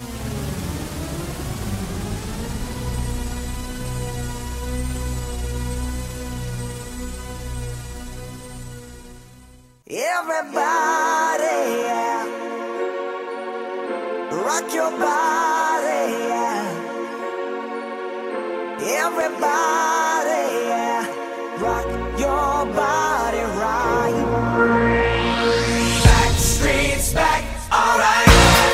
Everybody, yeah. Rock your body, yeah. Everybody,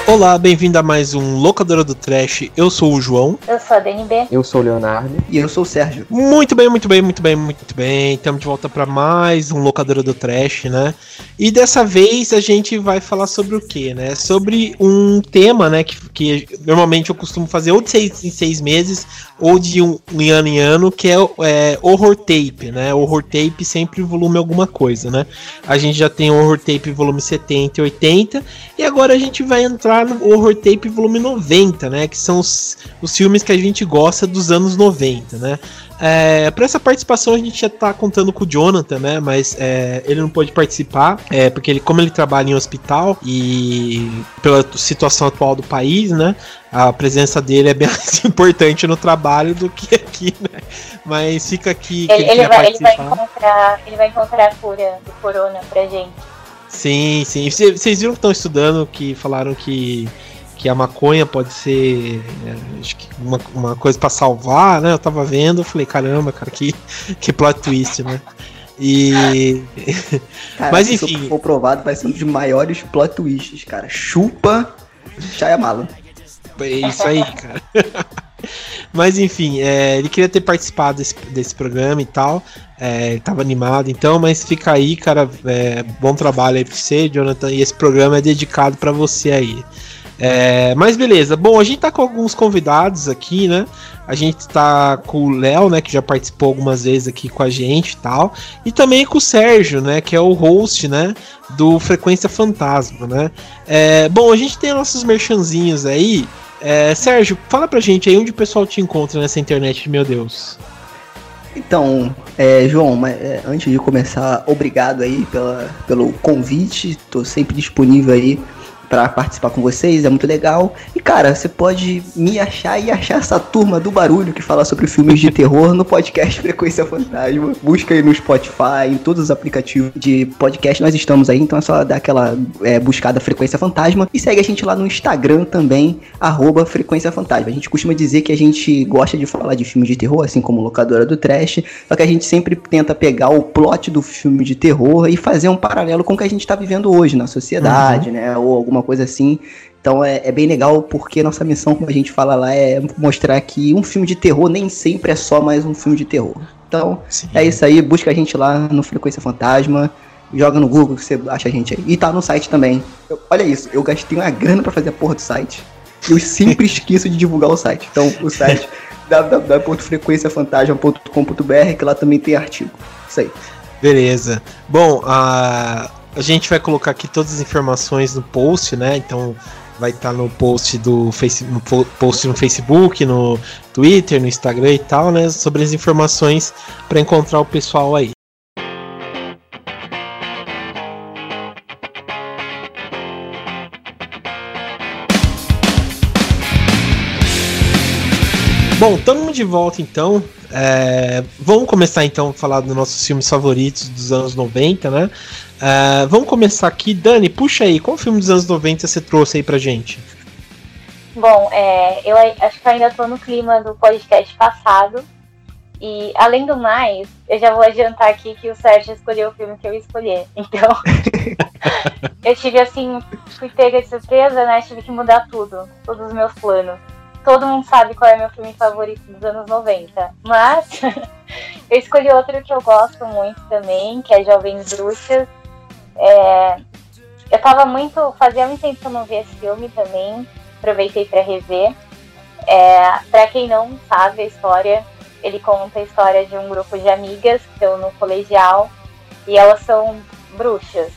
Olá, bem-vindo a mais um Locadora do Trash. Eu sou o João. Eu sou a DNB. Eu sou o Leonardo. E eu sou o Sérgio. Muito bem, muito bem, muito bem, muito bem. Estamos de volta para mais um Locadora do Trash, né? E dessa vez a gente vai falar sobre o quê, né? Sobre um tema, né? Que, que normalmente eu costumo fazer ou de seis em seis meses ou de um em ano em ano, que é, é horror tape, né? Horror tape sempre volume alguma coisa, né? A gente já tem horror tape volume 70 e 80 e agora a gente vai entrar no horror tape volume 90, né? Que são os, os filmes que a gente gosta dos anos 90, né? É, para essa participação a gente já tá contando com o Jonathan, né? Mas é, ele não pôde participar, é, porque ele, como ele trabalha em hospital e pela situação atual do país, né? A presença dele é bem mais importante no trabalho do que aqui, né? Mas fica aqui Ele, ele, ele vai, ele, vai encontrar, ele vai encontrar a cura do corona pra gente. Sim, sim. Cê- Vocês viram que estão estudando que falaram que, que a maconha pode ser é, que uma, uma coisa pra salvar, né? Eu tava vendo, eu falei, caramba, cara, que, que plot twist, né? E. Cara, Mas se enfim. for provado, vai ser um dos maiores plot twists, cara. Chupa Shyamalan. É isso aí, cara. Mas enfim, é, ele queria ter participado desse, desse programa e tal. É, ele tava animado, então, mas fica aí, cara. é, bom trabalho aí pra você, Jonathan. E esse programa é dedicado pra você aí. É, mas beleza, bom, a gente tá com alguns convidados aqui, né? A gente tá com o Léo, né? Que já participou algumas vezes aqui com a gente e tal. E também com o Sérgio, né? Que é o host, né? Do Frequência Fantasma, né? É, bom, a gente tem nossos merchanzinhos aí. É, Sérgio, fala pra gente aí onde o pessoal te encontra nessa internet, meu Deus. Então, é, João, mas, é, antes de começar, obrigado aí pela, pelo convite. Tô sempre disponível aí pra participar com vocês, é muito legal. E cara, você pode me achar e achar essa turma do barulho que fala sobre filmes de terror no podcast Frequência Fantasma. Busca aí no Spotify, em todos os aplicativos de podcast nós estamos aí, então é só dar aquela é, buscada Frequência Fantasma e segue a gente lá no Instagram também, arroba Frequência Fantasma. A gente costuma dizer que a gente gosta de falar de filmes de terror, assim como locadora do trash, só que a gente sempre tenta pegar o plot do filme de terror e fazer um paralelo com o que a gente tá vivendo hoje na sociedade, né? Ou alguma coisa assim. Então é, é bem legal porque nossa missão, como a gente fala lá, é mostrar que um filme de terror nem sempre é só mais um filme de terror. Então Sim. é isso aí, busca a gente lá no Frequência Fantasma, joga no Google que você acha a gente aí. E tá no site também. Eu- olha isso, eu gastei uma grana pra fazer a porra do site. Eu sempre esqueço de divulgar o site. Então o site www.frequenciafantasma.com.br que lá também tem artigo. Isso aí. Beleza. Bom, a, a gente vai colocar aqui todas as informações no post, né? Então vai estar no post do no po- post no Facebook, no Twitter, no Instagram e tal, né? Sobre as informações para encontrar o pessoal aí. Bom, estamos de volta então. É, vamos começar então a falar dos nossos filmes favoritos dos anos 90, né? É, vamos começar aqui. Dani, puxa aí, qual filme dos anos 90 você trouxe aí pra gente? Bom, é, eu acho que eu ainda tô no clima do podcast passado. E, além do mais, eu já vou adiantar aqui que o Sérgio escolheu o filme que eu escolhi. Então, eu tive assim, fui pega de surpresa, né? Tive que mudar tudo, todos os meus planos. Todo mundo sabe qual é meu filme favorito dos anos 90. Mas eu escolhi outro que eu gosto muito também, que é Jovens Bruxas. É, eu tava muito. Fazia muito tempo que eu não via esse filme também. Aproveitei pra rever. É, pra quem não sabe a história, ele conta a história de um grupo de amigas que estão no colegial e elas são bruxas.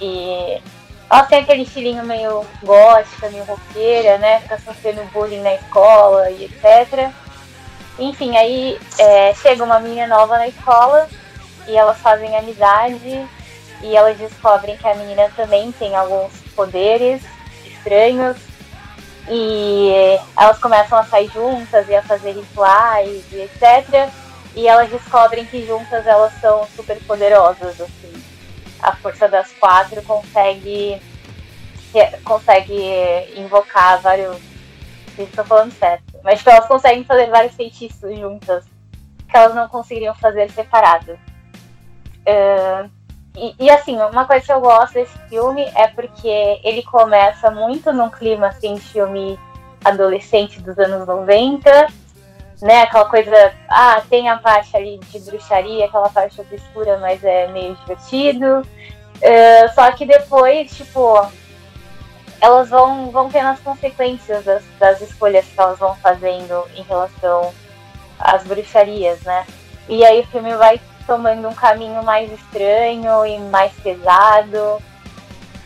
E elas têm aquele estilinho meio gótica, meio roqueira, né? Fica sofrendo bullying na escola e etc. Enfim, aí é, chega uma menina nova na escola e elas fazem amizade e elas descobrem que a menina também tem alguns poderes estranhos E elas começam a sair juntas e a fazer rituais e etc. E elas descobrem que juntas elas são super poderosas, assim. A força das quatro consegue consegue invocar vários. Estou falando certo. Mas tipo, elas conseguem fazer vários feitiços juntas que elas não conseguiriam fazer separadas. Uh, e, e, assim, uma coisa que eu gosto desse filme é porque ele começa muito num clima assim de filme adolescente dos anos 90, né? Aquela coisa, ah, tem a parte ali de bruxaria, aquela parte obscura, mas é meio divertido. Uh, só que depois, tipo, elas vão, vão tendo as consequências das, das escolhas que elas vão fazendo em relação às bruxarias, né? E aí o filme vai tomando um caminho mais estranho e mais pesado.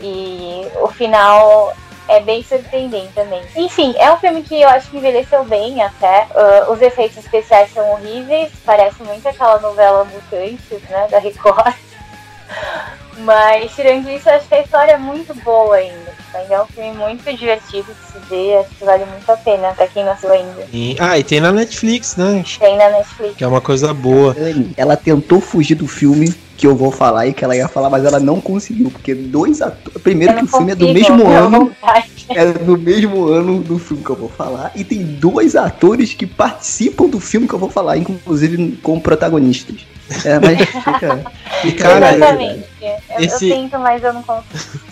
E o final é bem surpreendente também. Enfim, é um filme que eu acho que envelheceu bem até. Uh, os efeitos especiais são horríveis, parece muito aquela novela Mutantes, né, da Record. Mas, tirando isso, acho que a história é muito boa ainda. Ainda é um filme muito divertido de se ver, acho que vale muito a pena pra quem não assistiu ainda. E, ah, e tem na Netflix, né? Tem na Netflix. Que é uma coisa boa. Ela tentou fugir do filme que eu vou falar e que ela ia falar, mas ela não conseguiu, porque dois atores. Primeiro que o filme é do mesmo ano. É do mesmo ano do filme que eu vou falar. E tem dois atores que participam do filme que eu vou falar, inclusive como protagonistas. É, mas fica. E, cara, Exatamente. Esse... Eu tento, mas eu não consigo.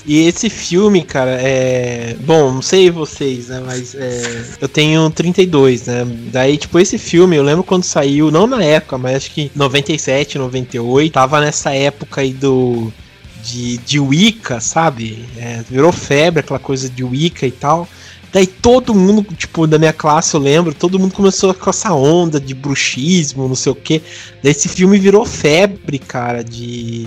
E esse filme, cara, é. Bom, não sei vocês, né? Mas é... eu tenho 32, né? Daí, tipo, esse filme, eu lembro quando saiu, não na época, mas acho que 97, 98, tava nessa época aí do. De, de Wicca, sabe? É, virou febre aquela coisa de Wicca e tal. Daí todo mundo, tipo, da minha classe, eu lembro, todo mundo começou com essa onda de bruxismo, não sei o quê. Daí esse filme virou febre, cara, de.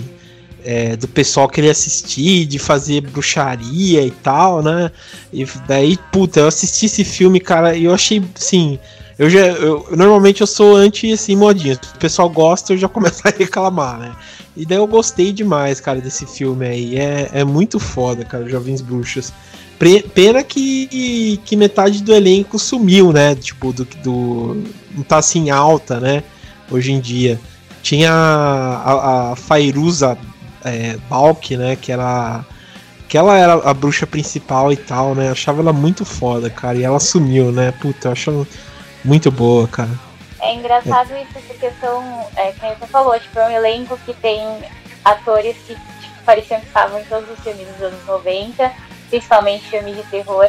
É, do pessoal querer assistir, de fazer bruxaria e tal, né? E daí, puta, eu assisti esse filme, cara, e eu achei, sim. Eu já. Eu, normalmente eu sou anti assim, modinha. Se o pessoal gosta, eu já começo a reclamar, né? E daí eu gostei demais, cara, desse filme aí. É, é muito foda, cara, Jovens Bruxas. Pena que, que metade do elenco sumiu, né? Tipo, do, do. Não tá assim alta, né? Hoje em dia. Tinha a, a Fairuza é, Balk, né? Que era. Que ela era a bruxa principal e tal, né? Achava ela muito foda, cara. E ela sumiu, né? Puta, eu acho muito boa, cara. É engraçado é. isso, porque são. É, como você falou, tipo, é um elenco que tem atores que tipo, pareciam que estavam em todos os filmes dos anos 90 principalmente filmes de terror,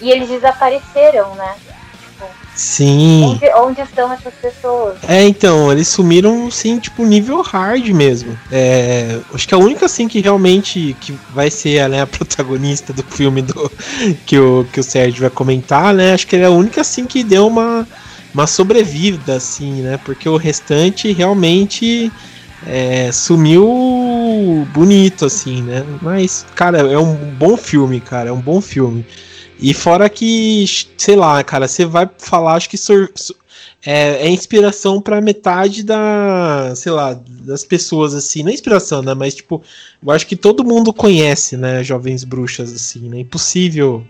e eles desapareceram, né? Tipo, sim. Onde, onde, estão essas pessoas? É, então, eles sumiram, sim, tipo, nível hard mesmo. É, acho que a única, assim, que realmente que vai ser né, a protagonista do filme do, que, o, que o Sérgio vai comentar, né? Acho que ele é a única, assim, que deu uma, uma sobrevida, assim, né? Porque o restante realmente é, sumiu bonito, assim, né? Mas, cara, é um bom filme, cara, é um bom filme. E fora que, sei lá, cara, você vai falar, acho que é, é, inspiração para metade da, sei lá, das pessoas, assim, não é inspiração, né? Mas, tipo, eu acho que todo mundo conhece, né? Jovens Bruxas, assim, né? Impossível,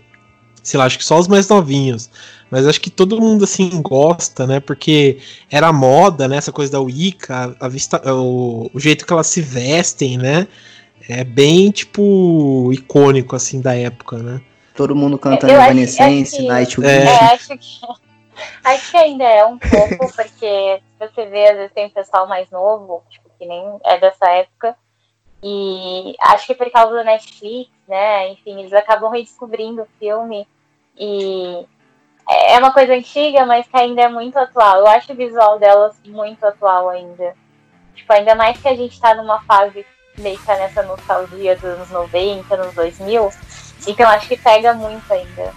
sei lá, acho que só os mais novinhos mas acho que todo mundo assim gosta, né? Porque era moda, né? Essa coisa da Wicca, a vista, o, o jeito que elas se vestem, né? É bem tipo icônico assim da época, né? Todo mundo cantando Evanescence, Nightwish. É. é, acho que acho que ainda é um pouco porque você vê às vezes tem um pessoal mais novo, tipo que nem é dessa época. E acho que por causa da Netflix, né? Enfim, eles acabam redescobrindo o filme e é uma coisa antiga, mas que ainda é muito atual. Eu acho o visual delas muito atual ainda. Tipo, ainda mais que a gente tá numa fase meio que tá nessa nostalgia dos anos 90, anos 2000. Então acho que pega muito ainda.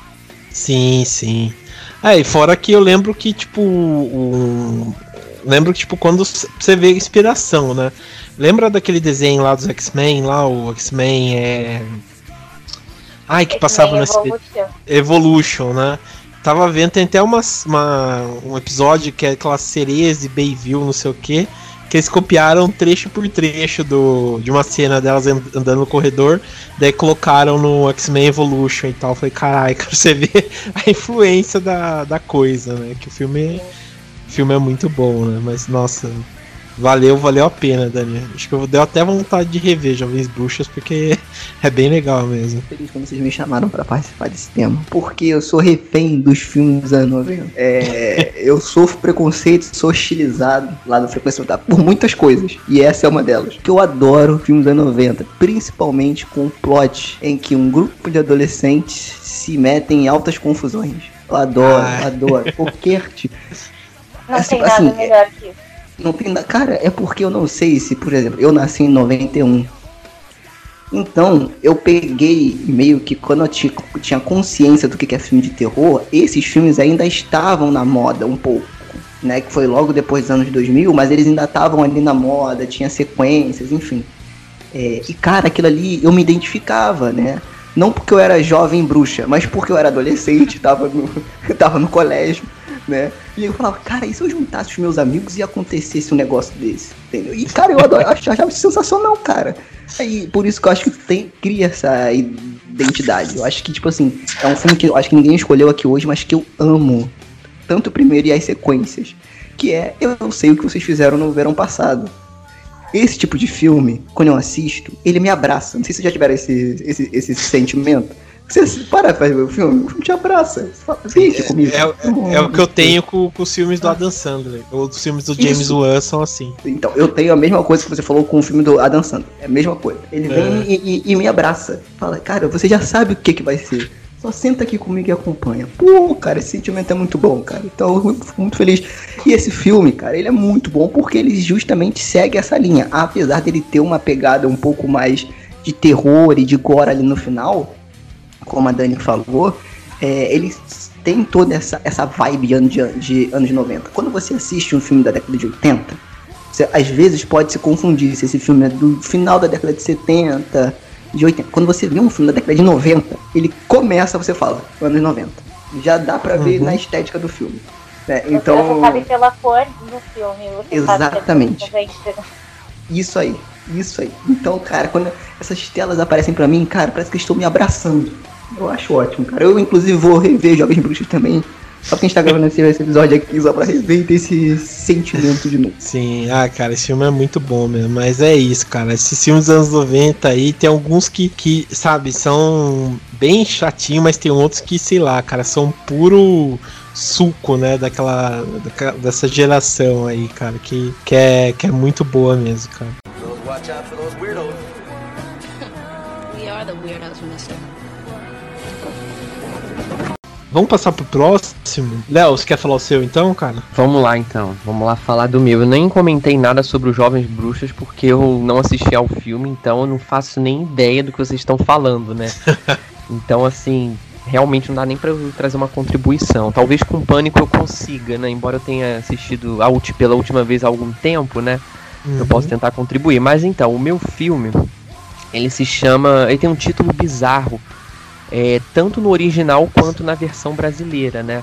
Sim, sim. É, e fora que eu lembro que, tipo, um... lembro que, tipo, quando você vê inspiração, né? Lembra daquele desenho lá dos X-Men, lá, o X-Men é. Ai, que passava no Evolution. Evolution, né? Tava vendo, tem até uma, uma, um episódio que é aquela Cereza e Bayview, não sei o que, que eles copiaram trecho por trecho do, de uma cena delas and- andando no corredor, daí colocaram no X-Men Evolution e tal. Falei, caralho, cara, você vê a influência da, da coisa, né? Que o filme, o filme é muito bom, né? Mas, nossa, valeu, valeu a pena, Dani. Acho que eu deu até vontade de rever Jovens Bruxas, porque é bem legal mesmo. feliz quando vocês me chamaram pra participar desse tema. Porque eu sou refém dos filmes dos anos 90. É, eu sofro preconceito, sou hostilizado lá no Frequência Otaku por muitas coisas. E essa é uma delas. Que eu adoro filmes dos anos 90. Principalmente com o plot em que um grupo de adolescentes se metem em altas confusões. Eu adoro, Ah. adoro. Porque, tipo, Não Assim, tem nada assim, melhor que isso. Não tem. Cara, é porque eu não sei se, por exemplo, eu nasci em 91. Então, eu peguei meio que quando eu ti- tinha consciência do que que é filme de terror, esses filmes ainda estavam na moda um pouco. Né, que foi logo depois dos anos 2000, mas eles ainda estavam ali na moda, tinha sequências, enfim. É, e cara, aquilo ali eu me identificava, né? Não porque eu era jovem bruxa, mas porque eu era adolescente, tava no, tava no colégio, né? E eu falava, cara, e se eu juntasse os meus amigos e acontecesse um negócio desse? Entendeu? E cara, eu adoro, ach- achava sensacional, cara. Aí, por isso que eu acho que tem, cria essa identidade. Eu acho que, tipo assim, é um filme que eu acho que ninguém escolheu aqui hoje, mas que eu amo. Tanto o primeiro e as sequências. Que é, eu não sei o que vocês fizeram no verão passado. Esse tipo de filme, quando eu assisto, ele me abraça. Não sei se vocês já tiveram esse, esse, esse sentimento. Você para pra ver o filme, o filme te abraça. Você vem aqui comigo. É, é- é o que eu tenho com, com os filmes do Adam Sandler. Ou os filmes do James Isso. Wan são assim. Então, eu tenho a mesma coisa que você falou com o filme do Adam Sandler. É a mesma coisa. Ele vem É. e, e- e me abraça. Fala, cara, você já sabe o que, que vai ser. Só senta aqui comigo e acompanha. Pô, cara, esse sentimento é muito bom, cara. Então eu fico muito feliz. E esse filme, cara, ele é muito bom porque ele justamente segue essa linha. Apesar dele ter uma pegada um pouco mais de terror e de gore ali no final, como a Dani falou, é, ele tem toda essa, essa vibe de, ano- de, de anos 90. Quando você assiste um filme da década de 80, você, às vezes pode se confundir se esse filme é do final da década de 70, de 80. Quando você vê um filme da década de 90, ele começa, você fala, anos 90. Já dá pra ver Uhum. na estética do filme. né? Você Então, sabe pela cor do filme. Você Exatamente. É isso aí, isso aí. Então, cara, quando essas telas aparecem pra mim, cara, parece que estão me abraçando. Eu acho ótimo, cara. Eu, inclusive, vou rever Jovens Bruxos também. Só que a gente tá gravando esse, esse episódio aqui só pra rever e ter esse sentimento de novo. Sim, ah, cara, esse filme é muito bom mesmo. Mas é isso, cara. Esses filmes dos anos 90 aí, tem alguns que, que sabe, são bem chatinhos, mas tem outros que, sei lá, cara, são puro suco, né, daquela, daquela- dessa geração aí, cara, que, que, é, que é muito boa mesmo, cara. Watch out for those Vamos passar pro próximo? Léo, você quer falar o seu então, cara? Vamos lá então, vamos lá falar do meu. Eu nem comentei nada sobre os Jovens Bruxas porque eu não assisti ao filme, então eu não faço nem ideia do que vocês estão falando, né? então, assim, realmente não dá nem pra eu trazer uma contribuição. Talvez com Pânico eu consiga, né? Embora eu tenha assistido a ulti- pela última vez há algum tempo, né? Eu posso tentar contribuir. Mas então, o meu filme, ele se chama. Ele tem um título bizarro. É, tanto no original quanto na versão brasileira, né?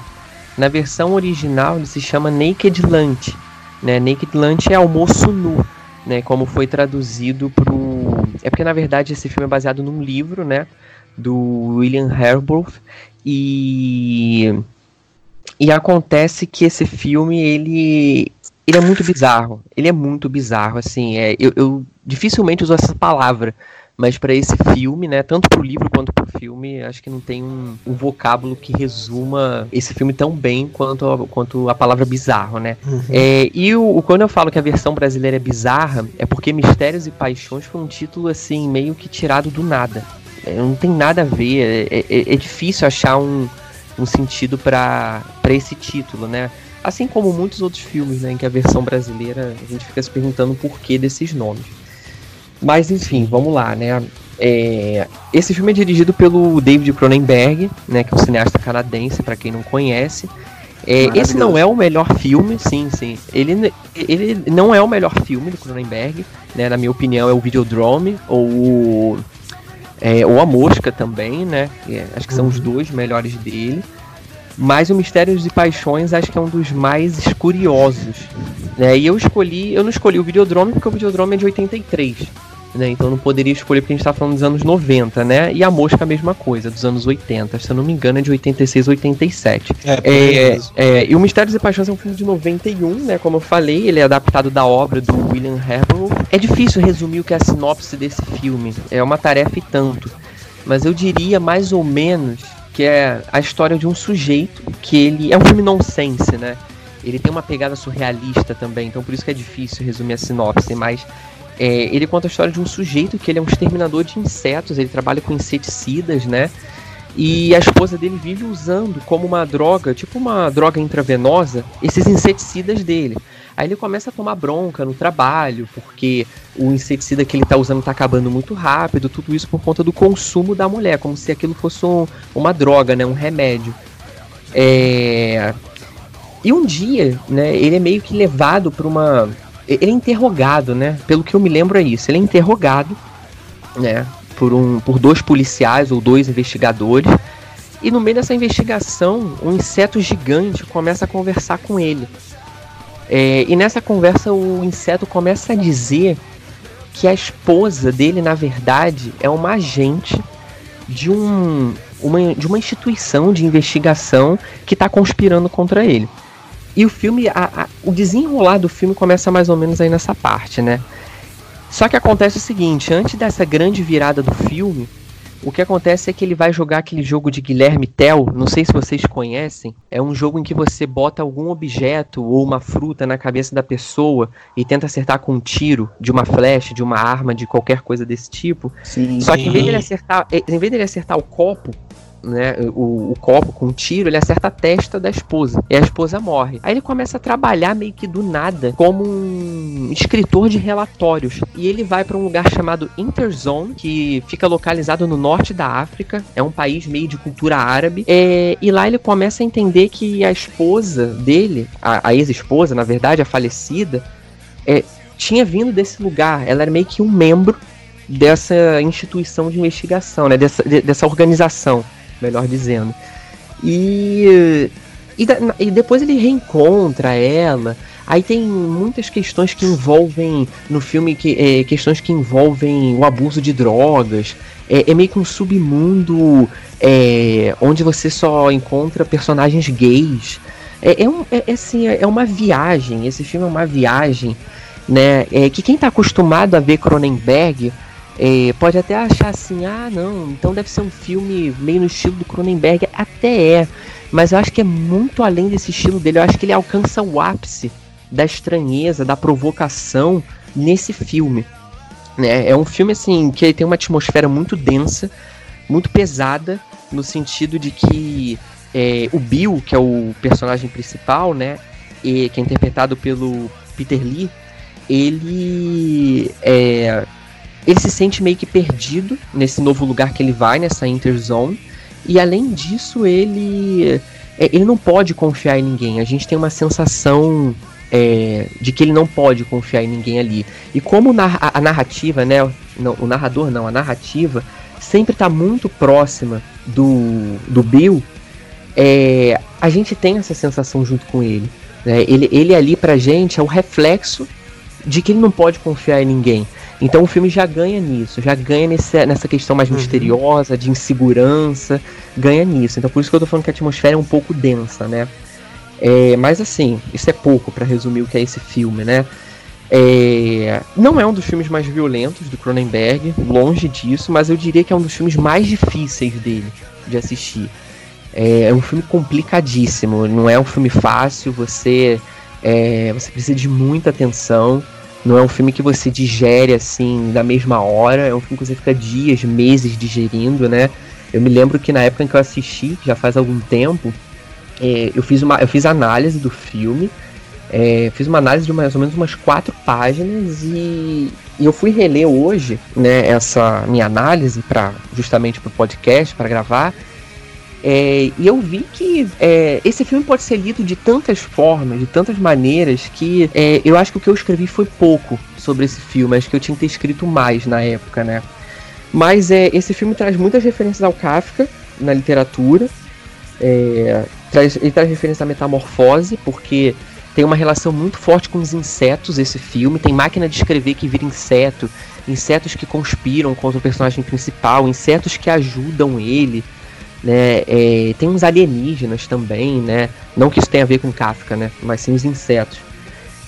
Na versão original ele se chama Naked Lunch, né? Naked Lunch é almoço nu, né? Como foi traduzido pro... É porque na verdade esse filme é baseado num livro, né? Do William Herbert e... E acontece que esse filme, ele... Ele é muito bizarro, ele é muito bizarro, assim, é, eu, eu dificilmente uso essa palavra, mas para esse filme, né, tanto pro livro quanto pro filme, acho que não tem um, um vocábulo que resuma esse filme tão bem quanto a, quanto a palavra bizarro, né? Uhum. É, e o, quando eu falo que a versão brasileira é bizarra, é porque Mistérios e Paixões foi um título assim meio que tirado do nada. É, não tem nada a ver, é, é- é difícil achar um, um sentido para esse título, né? Assim como muitos outros filmes, né, em que a versão brasileira a gente fica se perguntando o porquê desses nomes. Mas enfim, vamos lá, né? É, esse filme é dirigido pelo David Cronenberg, né, que é um cineasta canadense, para quem não conhece. É, esse não é o melhor filme, sim, sim. Ele, ele não é o melhor filme do Cronenberg, né? Na minha opinião, é o Videodrome ou é, ou a Mosca também, né? é- acho que são os dois melhores dele. Mas o Mistérios e Paixões acho que é um dos mais curiosos. Né? E eu escolhi, eu não escolhi o Videodrome porque o Videodrome é de 83. Né? Então não poderia escolher porque a gente tá falando dos anos 90, né? E a Mosca a mesma coisa, dos anos 80. Se eu não me engano é de 86 87. É, É, é, e o Mistérios e Paixões é um filme de 91, né? Como eu falei, ele é adaptado da obra do William Harrow. É difícil resumir o que é a sinopse desse filme. É uma tarefa e tanto. Mas eu diria mais ou menos que é a história de um sujeito que ele. É um filme nonsense, né? Ele tem uma pegada surrealista também, então por isso que é difícil resumir a sinopse, mas é, ele conta a história de um sujeito que ele é um exterminador de insetos, ele trabalha com inseticidas, né? E a esposa dele vive usando como uma droga, tipo uma droga intravenosa, esses inseticidas dele. Aí ele começa a tomar bronca no trabalho, porque o inseticida que ele tá usando tá acabando muito rápido, tudo isso por conta do consumo da mulher, como se aquilo fosse um- uma droga, né? Um remédio. É... E um dia, né, ele é meio que levado para uma. Ele é interrogado, né? Pelo que eu me lembro é isso. Ele é interrogado, né? Por, um, por dois policiais ou dois investigadores. E no meio dessa investigação, um inseto gigante começa a conversar com ele. É, e nessa conversa, o inseto começa a dizer que a esposa dele, na verdade, é uma agente de, um, uma, de uma instituição de investigação que está conspirando contra ele. E o filme, a- a- o desenrolar do filme começa mais ou menos aí nessa parte, né? Só que acontece o seguinte, antes dessa grande virada do filme, o que acontece é que ele vai jogar aquele jogo de Guilherme Tell, não sei se vocês conhecem, é um jogo em que você bota algum objeto ou uma fruta na cabeça da pessoa e tenta acertar com um tiro de uma flecha, de uma arma, de qualquer coisa desse tipo. Sim. Só que em vez dele acertar, eh, em vez dele acertar o copo, né, o, o copo com um tiro, ele acerta a testa da esposa. E a esposa morre. Aí ele começa a trabalhar meio que do nada como um escritor de relatórios. E ele vai para um lugar chamado Interzone, que fica localizado no norte da África. É um país meio de cultura árabe. É, e lá ele começa a entender que a esposa dele, a, a ex-esposa, na verdade, a falecida, é, tinha vindo desse lugar. Ela era meio que um membro dessa instituição de investigação, né? Dessa, de- dessa organização, melhor dizendo. E, e, e depois ele reencontra ela. Aí tem muitas questões que envolvem no filme que é, questões que envolvem o abuso de drogas. É, é meio que um submundo é, onde você só encontra personagens gays. É, é, um, é, é assim, é uma viagem. Esse filme é uma viagem, né? É, que quem tá acostumado a ver Cronenberg é, pode até achar assim, ah, não, então deve ser um filme meio no estilo do Cronenberg. Até é, mas eu acho que é muito além desse estilo dele. Eu acho que ele alcança o ápice da estranheza, da provocação nesse filme. Né? É um filme assim que tem uma atmosfera muito densa, muito pesada, no sentido de que é, o Bill, que é o personagem principal, né, e, que é interpretado pelo Peter Lee, ele é, ele se sente meio que perdido nesse novo lugar que ele vai, nessa interzone. E além disso, ele é, ele não pode confiar em ninguém. A gente tem uma sensação é, de que ele não pode confiar em ninguém ali. E como a narrativa, né, não, o narrador não, a narrativa sempre está muito próxima do, do Bill, é, a gente tem essa sensação junto com ele. né? Ele, ele ali pra gente é o reflexo de que ele não pode confiar em ninguém. Então o filme já ganha nisso, já ganha nesse, nessa questão mais Uhum. misteriosa, de insegurança, ganha nisso. Então por isso que eu tô falando que a atmosfera é um pouco densa, né? É, mas assim, isso é pouco pra resumir o que é esse filme, né? É, não é um dos filmes mais violentos do Cronenberg, longe disso, mas eu diria que é um dos filmes mais difíceis dele de assistir. É, é um filme complicadíssimo, não é um filme fácil, você, é, você precisa de muita atenção. Não é um filme que você digere assim na mesma hora, é um filme que você fica dias, meses digerindo, né? Eu me lembro que na época em que eu assisti, já faz algum tempo, é, eu, fiz uma, eu fiz análise do filme, é, fiz uma análise de mais ou menos umas quatro páginas e, e eu fui reler hoje, né, essa minha análise para justamente para o podcast, para gravar, é, e eu vi que é, esse filme pode ser lido de tantas formas, de tantas maneiras, que é, eu acho que o que eu escrevi foi pouco sobre esse filme. Acho que eu tinha que ter escrito mais na época, né? Mas é, esse filme traz muitas referências ao Kafka na literatura. É, traz, ele traz referência à metamorfose, porque tem uma relação muito forte com os insetos esse filme. Tem máquina de escrever que vira inseto, insetos que conspiram contra o personagem principal, insetos que ajudam ele. Né? É, tem uns alienígenas também, né? Não que isso tenha a ver com Kafka, né? Mas sim os insetos.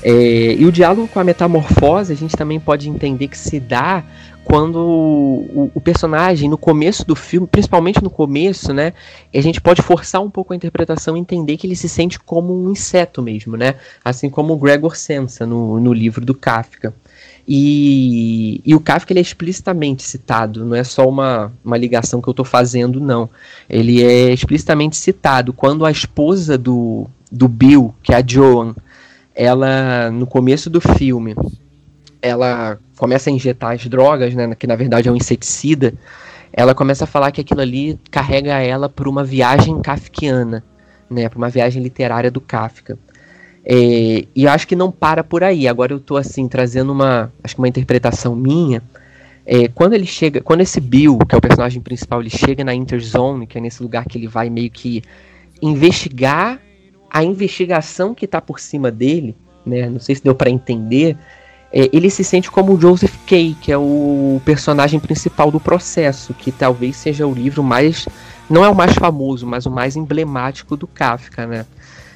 É, e o diálogo com a metamorfose a gente também pode entender que se dá quando o, o, personagem, no começo do filme, principalmente no começo, né, a gente pode forçar um pouco a interpretação e entender que ele se sente como um inseto mesmo, né, assim como o Gregor Sensa no, no livro do Kafka. E, e o Kafka ele é explicitamente citado, não é só uma, uma ligação que eu estou fazendo, não. Ele é explicitamente citado quando a esposa do, do Bill, que é a Joan, ela, no começo do filme, ela começa a injetar as drogas, né, que na verdade é um inseticida, ela começa a falar que aquilo ali carrega ela por uma viagem kafkiana, né, por uma viagem literária do Kafka. É, e acho que não para por aí. Agora eu estou assim trazendo uma, acho que uma interpretação minha. É, quando ele chega, quando esse Bill, que é o personagem principal, ele chega na Interzone, que é nesse lugar que ele vai meio que investigar a investigação que está por cima dele, né? Não sei se deu para entender. É, ele se sente como o Joseph Kay, que é o personagem principal do processo, que talvez seja o livro mais, não é o mais famoso, mas o mais emblemático do Kafka, né?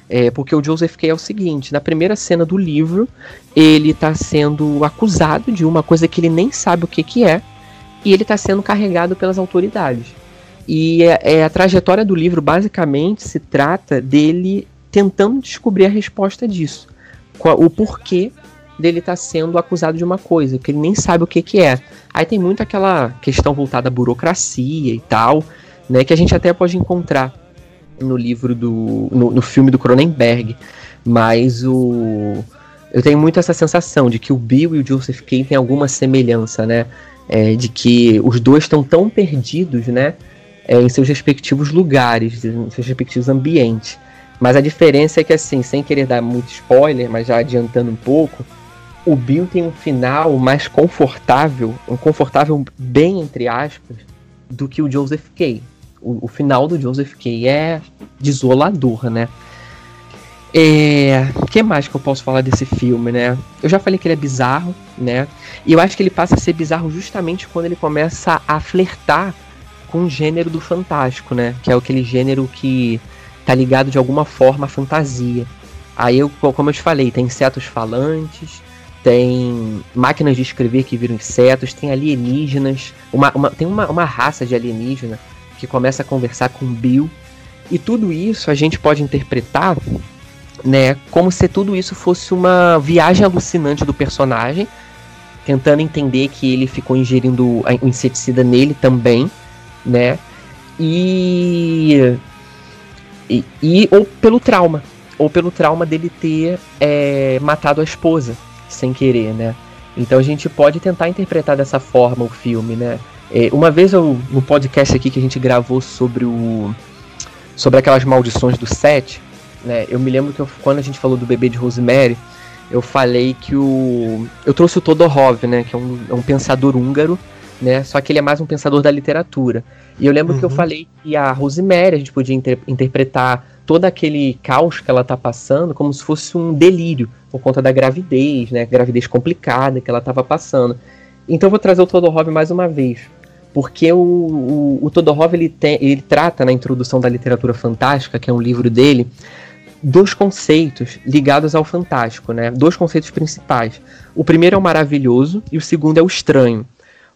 É, porque o Joseph Kay é o seguinte: na primeira cena do livro, ele está sendo acusado de uma coisa que ele nem sabe o que, que é, e ele está sendo carregado pelas autoridades. E é, é, a trajetória do livro basicamente se trata dele tentando descobrir a resposta disso. O porquê dele estar tá sendo acusado de uma coisa, que ele nem sabe o que, que é. Aí tem muito aquela questão voltada à burocracia e tal, né, que a gente até pode encontrar no livro do. no, no filme do Cronenberg. Mas o. Eu tenho muito essa sensação de que o Bill e o Joseph Kane têm alguma semelhança, né? É, de que os dois estão tão perdidos, né? É, em seus respectivos lugares, em seus respectivos ambientes. Mas a diferença é que, assim, sem querer dar muito spoiler, mas já adiantando um pouco, o Bill tem um final mais confortável, um confortável bem entre aspas, do que o Joseph Kay. O, o final do Joseph Kay é desolador, né? É, que mais que eu posso falar desse filme, né? Eu já falei que ele é bizarro, né? E eu acho que ele passa a ser bizarro justamente quando ele começa a flertar com o gênero do fantástico, né? Que é aquele gênero que tá ligado de alguma forma à fantasia. Aí, eu, como eu te falei, tem insetos falantes, tem máquinas de escrever que viram insetos, tem alienígenas, uma, uma, tem uma, uma raça de alienígena que começa a conversar com Bill. E tudo isso a gente pode interpretar né, como se tudo isso fosse uma viagem alucinante do personagem, tentando entender que ele ficou ingerindo o inseticida nele também, né? E e, e, ou pelo trauma. Ou pelo trauma dele ter é, matado a esposa sem querer, né? Então a gente pode tentar interpretar dessa forma o filme, né? É, uma vez eu, no podcast aqui que a gente gravou sobre o. sobre aquelas maldições do set, né? Eu me lembro que eu, quando a gente falou do bebê de Rosemary, eu falei que o. Eu trouxe o Todorov, né? Que é um, é um pensador húngaro né? Só que ele é mais um pensador da literatura. E eu lembro uhum. que eu uhum. falei que a Rosemary, a gente podia inter interpretar todo aquele caos que ela tá passando como se fosse um delírio por conta da gravidez, né? Gravidez complicada que ela estava passando. Então eu vou trazer o Todorov mais uma vez. Porque o, o, o Todorov ele, ele trata na introdução da literatura fantástica, que é um livro dele, dois conceitos ligados ao fantástico, né? Dois conceitos principais. O primeiro é o maravilhoso e o segundo é o estranho.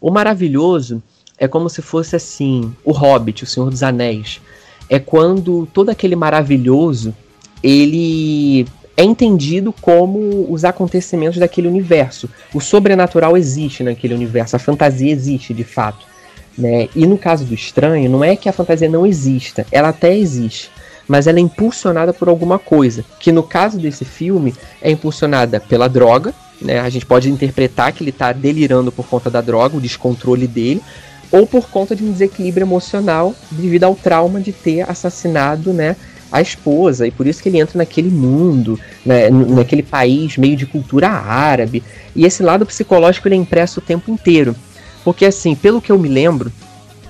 O maravilhoso é como se fosse assim, o Hobbit, o Senhor dos Anéis. É quando todo aquele maravilhoso, ele é entendido como os acontecimentos daquele universo. O sobrenatural existe naquele universo, a fantasia existe de fato. Né? E no caso do estranho, não é que a fantasia não exista, ela até existe, mas ela é impulsionada por alguma coisa, que no caso desse filme é impulsionada pela droga, né? A gente pode interpretar que ele está delirando por conta da droga, o descontrole dele, ou por conta de um desequilíbrio emocional devido ao trauma de ter assassinado, né, a esposa, e por isso que ele entra naquele mundo, né, naquele país meio de cultura árabe. E esse lado psicológico ele é impresso o tempo inteiro. Porque assim, pelo que eu me lembro,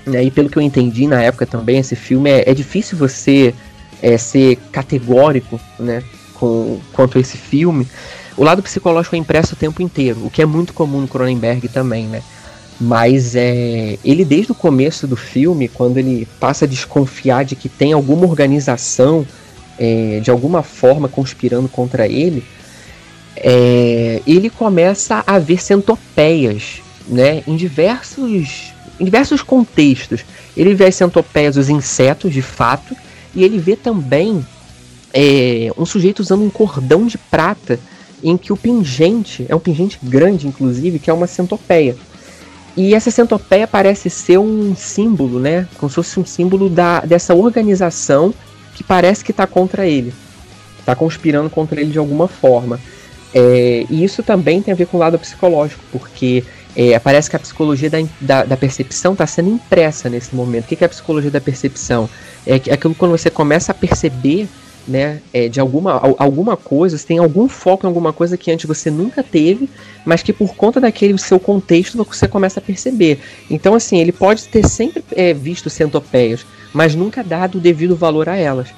né, e pelo que eu entendi na época também, esse filme é, é difícil você é, ser categórico, né, com, quanto a esse filme, o lado psicológico é impresso o tempo inteiro, o que é muito comum no Cronenberg também, né? Mas é, ele desde o começo do filme, quando ele passa a desconfiar de que tem alguma organização é, de alguma forma conspirando contra ele, é, ele começa a ver centopeias, né? Em diversos, em diversos contextos. Ele vê as centopeias, os insetos, de fato, e ele vê também é, um sujeito usando um cordão de prata em que o pingente, é um pingente grande inclusive, que é uma centopeia. E essa centopeia parece ser um símbolo, né? Como se fosse um símbolo da, dessa organização que parece que está contra ele. Está conspirando contra ele de alguma forma. É, e isso também tem a ver com o lado psicológico, porque é, parece que a psicologia da, da, da percepção está sendo impressa nesse momento. O que é a psicologia da percepção? É aquilo quando você começa a perceber né, é, de alguma, alguma coisa, você tem algum foco em alguma coisa que antes você nunca teve, mas que por conta daquele seu contexto você começa a perceber. Então, assim, ele pode ter sempre é, visto centopeias, mas nunca dado o devido valor a elas.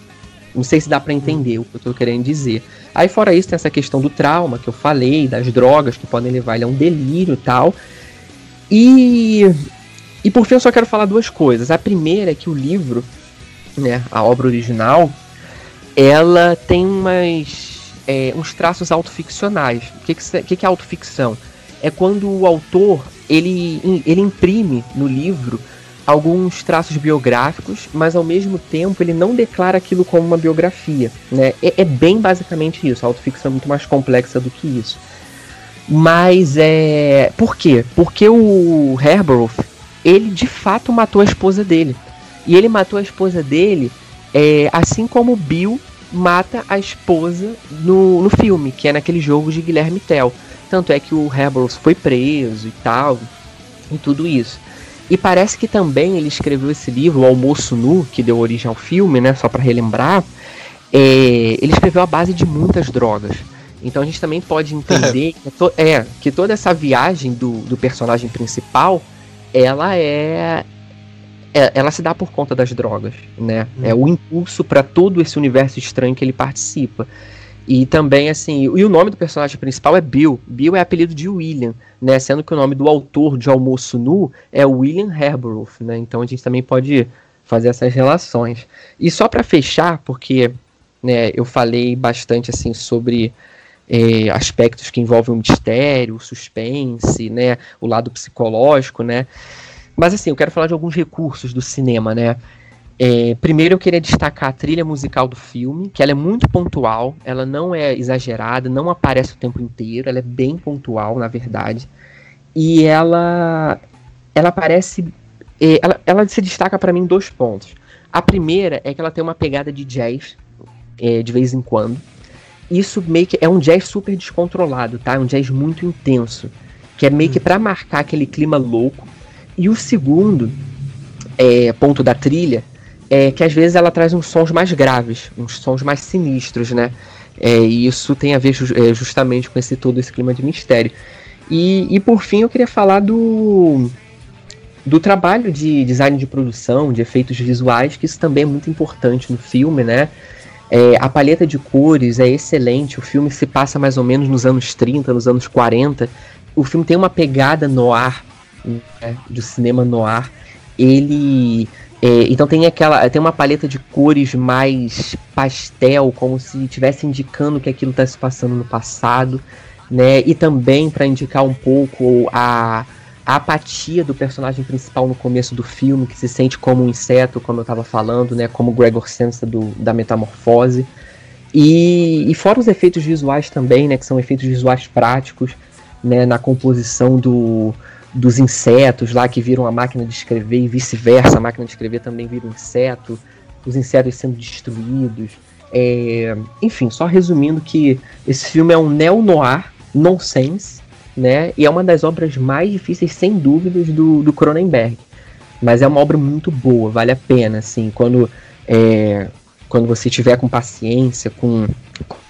Não sei se dá para entender o que eu estou querendo dizer. Aí, fora isso, tem essa questão do trauma que eu falei, das drogas que podem levar ele a um delírio e tal. E, e por fim, eu só quero falar duas coisas. A primeira é que o livro, né, a obra original, ela tem umas, é, uns traços autoficcionais. O que, que, que é autoficção? É quando o autor ele, ele imprime no livro alguns traços biográficos, mas ao mesmo tempo ele não declara aquilo como uma biografia. Né? É, é bem basicamente isso. A autoficção é muito mais complexa do que isso. Mas é. Por quê? Porque o Herborough, ele de fato matou a esposa dele. E ele matou a esposa dele é, assim como Bill mata a esposa no, no filme, que é naquele jogo de Guilherme Tell. Tanto é que o Herbert foi preso e tal, e tudo isso. E parece que também ele escreveu esse livro, O Almoço Nu, que deu origem ao filme, né? Só para relembrar. É, ele escreveu a base de muitas drogas. Então a gente também pode entender que, to, é, que toda essa viagem do, do personagem principal, ela é é, ela se dá por conta das drogas, né? Hum. É o impulso para todo esse universo estranho que ele participa. E também, assim, e o nome do personagem principal é Bill. Bill é apelido de William, né? Sendo que o nome do autor de Almoço Nu é William Herborough, né? Então a gente também pode fazer essas relações. E só para fechar, porque né, eu falei bastante assim sobre é, aspectos que envolvem o mistério, o suspense, né? O lado psicológico, né? Mas assim, eu quero falar de alguns recursos do cinema, né? É, primeiro eu queria destacar a trilha musical do filme, que ela é muito pontual, ela não é exagerada, não aparece o tempo inteiro, ela é bem pontual, na verdade. E ela ela parece é, ela, ela se destaca para mim em dois pontos. A primeira é que ela tem uma pegada de jazz é, de vez em quando. Isso meio que é um jazz super descontrolado, tá? É um jazz muito intenso, que é meio que hum. para marcar aquele clima louco e o segundo é, ponto da trilha é que às vezes ela traz uns sons mais graves, uns sons mais sinistros, né? É, e isso tem a ver ju é, justamente com esse todo esse clima de mistério. E, e por fim eu queria falar do do trabalho de design de produção, de efeitos visuais, que isso também é muito importante no filme, né? É, a paleta de cores é excelente, o filme se passa mais ou menos nos anos 30, nos anos 40. O filme tem uma pegada no ar né, do cinema noir, ele é, então tem aquela tem uma paleta de cores mais pastel, como se estivesse indicando que aquilo está se passando no passado, né? E também para indicar um pouco a, a, apatia do personagem principal no começo do filme, que se sente como um inseto, como eu estava falando, né? Como Gregor Sensa do, da Metamorfose. E, e fora os efeitos visuais também, né? Que são efeitos visuais práticos, né? Na composição do dos insetos lá que viram a máquina de escrever e vice-versa, a máquina de escrever também vira um inseto, os insetos sendo destruídos. É, enfim, só resumindo que esse filme é um neo-noir, nonsense, né? E é uma das obras mais difíceis, sem dúvidas, do, do Cronenberg. Mas é uma obra muito boa, vale a pena, assim, quando, é, quando você tiver com paciência, com,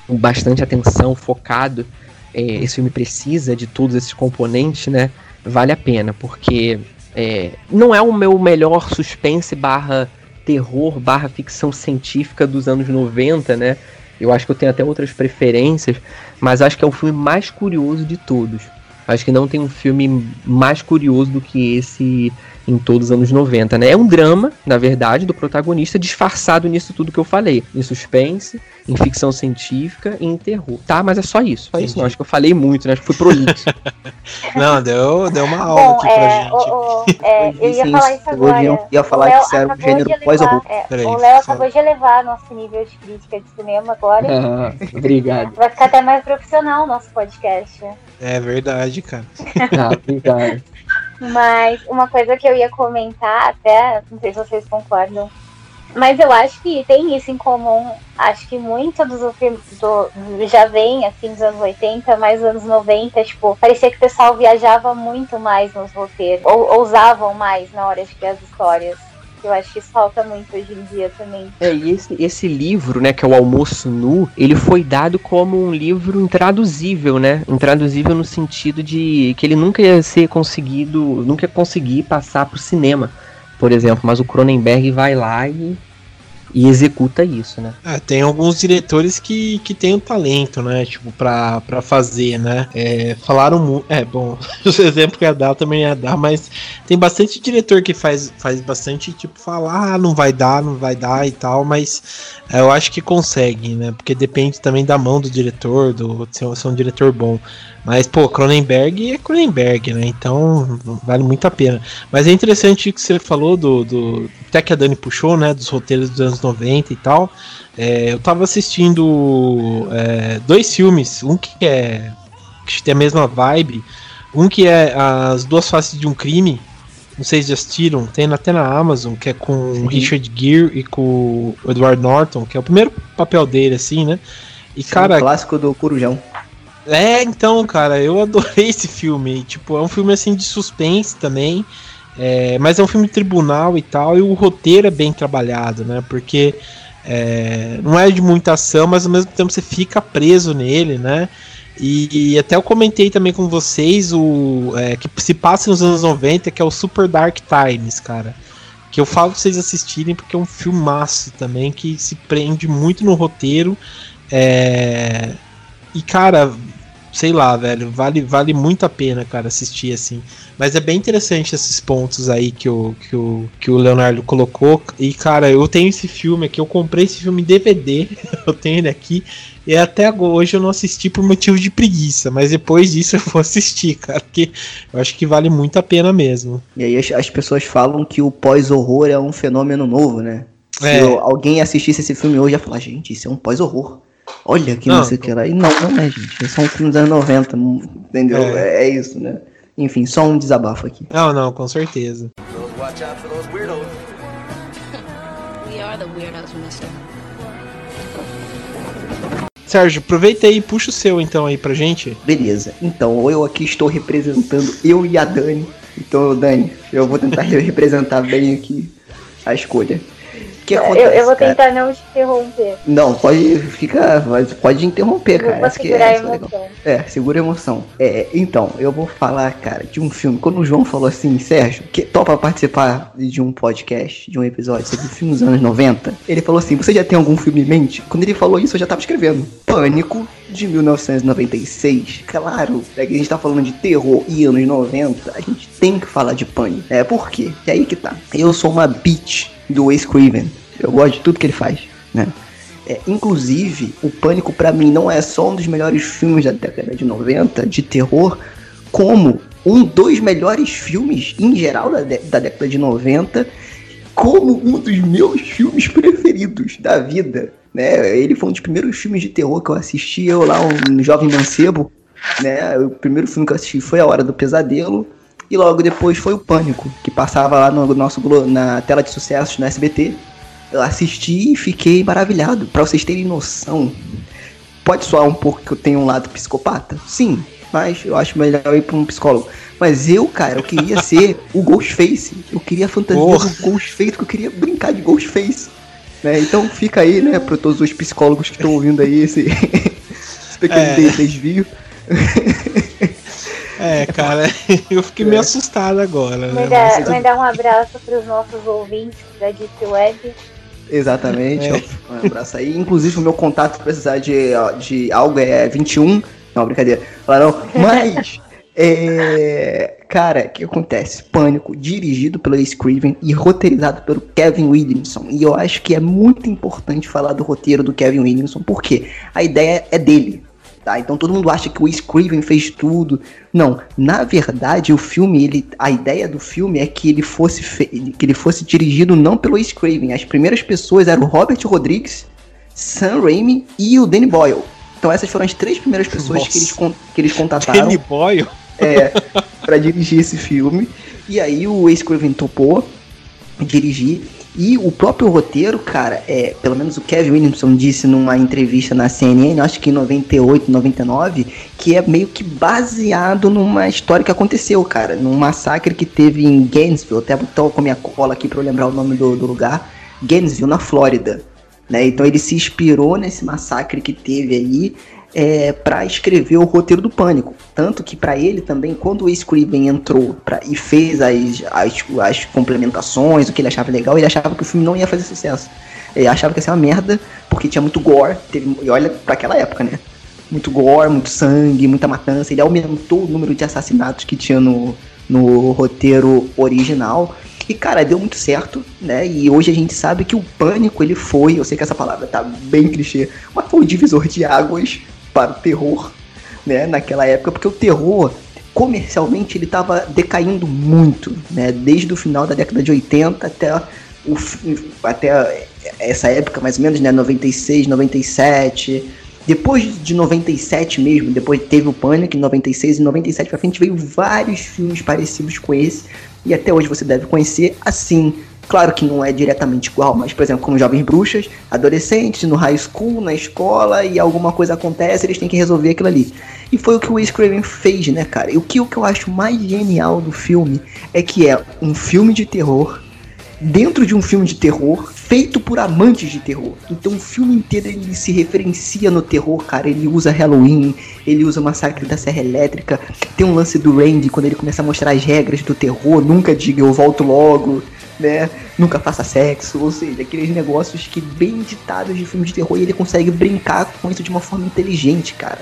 com bastante atenção, focado, é, esse filme precisa de todos esses componentes, né? Vale a pena, porque é, não é o meu melhor suspense barra terror barra ficção científica dos anos 90, né? Eu acho que eu tenho até outras preferências, mas acho que é o filme mais curioso de todos. Acho que não tem um filme mais curioso do que esse em todos os anos 90, né? É um drama, na verdade, do protagonista disfarçado nisso tudo que eu falei. Em suspense, em ficção científica e em terror. Tá, mas é só isso. Só isso não. Acho que eu falei muito, né? Acho que fui prolixo. não, deu, deu uma aula Bom, aqui é, pra gente. o- o- é, eu ia falar isso agora. eu ia falar que isso era um gênero pós-horror. é, Peraí, o Léo acabou de elevar nosso nível de crítica de cinema agora. Ah, obrigado. Vai ficar até mais profissional o nosso podcast. É verdade, cara. Ah, obrigado. Mas uma coisa que eu ia comentar, até, não sei se vocês concordam, mas eu acho que tem isso em comum. Acho que muito dos do, já vem, assim, dos anos 80, mais anos 90, tipo, parecia que o pessoal viajava muito mais nos roteiros, ou ousavam mais na hora de criar as histórias. Eu acho que falta muito hoje em dia também. É, e esse, esse livro, né, que é o Almoço Nu, ele foi dado como um livro intraduzível, né? Intraduzível no sentido de que ele nunca ia ser conseguido, nunca ia conseguir passar pro cinema, por exemplo. Mas o Cronenberg vai lá e, e executa isso, né? É, tem alguns diretores que, que têm o talento, né? Tipo, pra, pra fazer, né? É, falaram muito. É, bom, o exemplo que ia dar também ia dar, mas tem bastante diretor que faz, faz bastante, tipo, falar, ah, não vai dar, não vai dar e tal, mas é, eu acho que consegue, né? Porque depende também da mão do diretor, do ser, ser um diretor bom. Mas, pô, Cronenberg é Cronenberg, né? Então vale muito a pena. Mas é interessante o que você falou do, do. Até que a Dani puxou, né? Dos roteiros dos anos 90 e tal. É, eu tava assistindo é, dois filmes. Um que é. que tem a mesma vibe. Um que é As Duas Faces de um Crime. Não sei se já assistiram. Tem até na Amazon, que é com o Richard Gere e com o Edward Norton, que é o primeiro papel dele, assim, né? E, cara, um clássico do Corujão. É, então, cara, eu adorei esse filme. Tipo, é um filme assim de suspense também. é, mas é um filme tribunal e tal. E o roteiro é bem trabalhado, né? Porque é, não é de muita ação, mas ao mesmo tempo você fica preso nele, né? E, e até eu comentei também com vocês o é, que se passa nos anos 90, que é o Super Dark Times, cara. Que eu falo pra vocês assistirem porque é um filmaço também que se prende muito no roteiro. É, e, cara, sei lá, velho, vale, vale muito a pena, cara, assistir assim. Mas é bem interessante esses pontos aí que o, que o, que o Leonardo colocou. E, cara, eu tenho esse filme aqui, eu comprei esse filme em DVD, eu tenho ele aqui. E até agora, hoje eu não assisti por motivo de preguiça, mas depois disso eu vou assistir, cara, porque eu acho que vale muito a pena mesmo. E aí as, as pessoas falam que o pós-horror é um fenômeno novo, né? Se É. eu- alguém assistisse esse filme hoje ia falar, gente, isso é um pós-horror. Olha que não, Não, sei o que lá. E não, não é, gente. É só um filme dos anos 90, entendeu? É. É. é isso, né? Enfim, só um desabafo aqui. Não, não, com certeza. Those watch out for those weirdos. We are the weirdos, mister. Sérgio, aproveita aí e puxa o seu então aí pra gente. Beleza. Então, eu aqui estou representando eu e a Dani. Então, Dani, eu vou tentar representar bem aqui a escolha. Que Eu, acontece, eu vou cara? tentar não te interromper. Não, pode ficar, mas pode interromper, Eu cara. vou que segurar a é, é legal. emoção. É, segura a emoção. É, então, eu vou falar, cara, de um filme. Quando o João falou assim, Sérgio, que topa participar de um podcast, de um episódio sobre filmes dos anos 90, ele falou assim: Você já tem algum filme em mente? Quando ele falou isso, eu já tava escrevendo. Pânico, de 1996. Claro, é que a gente tá falando de terror e anos 90, a gente tem que falar de pânico. É, por quê? É aí que tá. Eu sou uma bitch do Wes Craven. Eu gosto de tudo que ele faz, né? É, inclusive, o Pânico pra mim não é só um dos melhores filmes da década de 90 de terror, como um dos melhores filmes em geral da, da década de 90, como um dos meus filmes preferidos da vida. Né? Ele foi um dos primeiros filmes de terror que eu assisti, eu lá, um jovem mancebo. Né? O primeiro filme que eu assisti foi A Hora do Pesadelo. E logo depois foi o Pânico, que passava lá no nosso na tela de sucessos no SBT. Eu assisti e fiquei maravilhado. Pra vocês terem noção, pode soar um pouco que eu tenho um lado psicopata? Sim, mas eu acho melhor ir pra um psicólogo. Mas eu, cara, eu queria ser o Ghostface. Eu queria a fantasia do Ghostface, porque eu queria brincar de Ghostface. Né? Então fica aí, né, pra todos os psicólogos que estão ouvindo aí esse, esse pequeno É. de- desvio. É, cara, eu fiquei meio assustado agora, né? Mandar, Mas- mandar um abraço para os nossos ouvintes da Deep Web. Exatamente. É. Um abraço aí. Inclusive, o meu contato, se precisar de, de algo, é 21. Não, brincadeira. Não. Mas, é, cara, o que acontece? Pânico, dirigido pelo Ace Craven e roteirizado pelo Kevin Williamson. E eu acho que é muito importante falar do roteiro do Kevin Williamson, porque a ideia é dele. Tá, então todo mundo acha que o Ace Craven fez tudo. Não, na verdade o filme, ele, a ideia do filme é que ele fosse fe- que ele fosse dirigido não pelo Ace Craven. As primeiras pessoas eram o Robert Rodrigues, Sam Raimi e o Danny Boyle. Então essas foram as três primeiras pessoas Nossa. que eles, con- que eles contataram Danny Boyle? é, para dirigir esse filme. E aí o Craven topou dirigir. E o próprio roteiro, cara, é, pelo menos o Kevin Williamson disse numa entrevista na CNN, acho que em 98, 99, que é meio que baseado numa história que aconteceu, cara, num massacre que teve em Gainesville, até tô com a minha cola aqui para eu lembrar o nome do, do lugar, Gainesville, na Flórida. Né? Então ele se inspirou nesse massacre que teve aí é, para escrever o roteiro do Pânico. Tanto que para ele também, quando o Ace entrou pra, e fez as, as, as complementações, o que ele achava legal, ele achava que o filme não ia fazer sucesso. Ele achava que ia ser uma merda, porque tinha muito gore. Teve, e olha para aquela época, né? Muito gore, muito sangue, muita matança. Ele aumentou o número de assassinatos que tinha no, no roteiro original. E, cara, deu muito certo, né? E hoje a gente sabe que o pânico, ele foi, eu sei que essa palavra tá bem clichê, mas foi um divisor de águas para o terror, né? Naquela época, porque o terror, comercialmente, ele tava decaindo muito, né? Desde o final da década de 80 até, o, até essa época, mais ou menos, né? 96, 97... Depois de 97 mesmo, depois teve o Pânico, em 96 e 97 pra frente veio vários filmes parecidos com esse, e até hoje você deve conhecer assim. Claro que não é diretamente igual, mas por exemplo, como Jovens Bruxas, adolescentes no high school, na escola, e alguma coisa acontece, eles têm que resolver aquilo ali. E foi o que o Wes Craven fez, né, cara? E o que, o que eu acho mais genial do filme é que é um filme de terror dentro de um filme de terror feito por amantes de terror. Então o filme inteiro ele se referencia no terror, cara. Ele usa Halloween, ele usa o Massacre da Serra Elétrica. Tem um lance do Randy quando ele começa a mostrar as regras do terror. Nunca diga eu volto logo, né? Nunca faça sexo. Ou seja, aqueles negócios que bem ditados de filme de terror e ele consegue brincar com isso de uma forma inteligente, cara.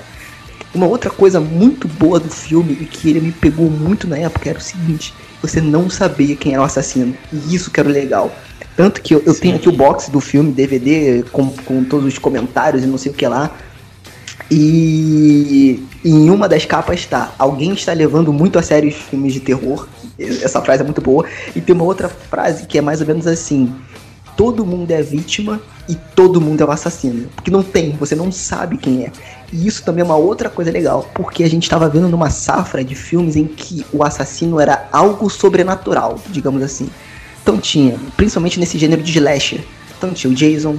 Uma outra coisa muito boa do filme e que ele me pegou muito na época era o seguinte: você não sabia quem era o assassino. E isso que era legal. Tanto que eu, eu tenho aqui o box do filme, DVD, com, com todos os comentários e não sei o que lá. E em uma das capas está: Alguém está levando muito a sério os filmes de terror. Essa frase é muito boa. E tem uma outra frase que é mais ou menos assim: Todo mundo é vítima e todo mundo é o assassino. Porque não tem, você não sabe quem é. E isso também é uma outra coisa legal, porque a gente estava vendo numa safra de filmes em que o assassino era algo sobrenatural, digamos assim. Então tinha, principalmente nesse gênero de slasher. Então tinha o Jason,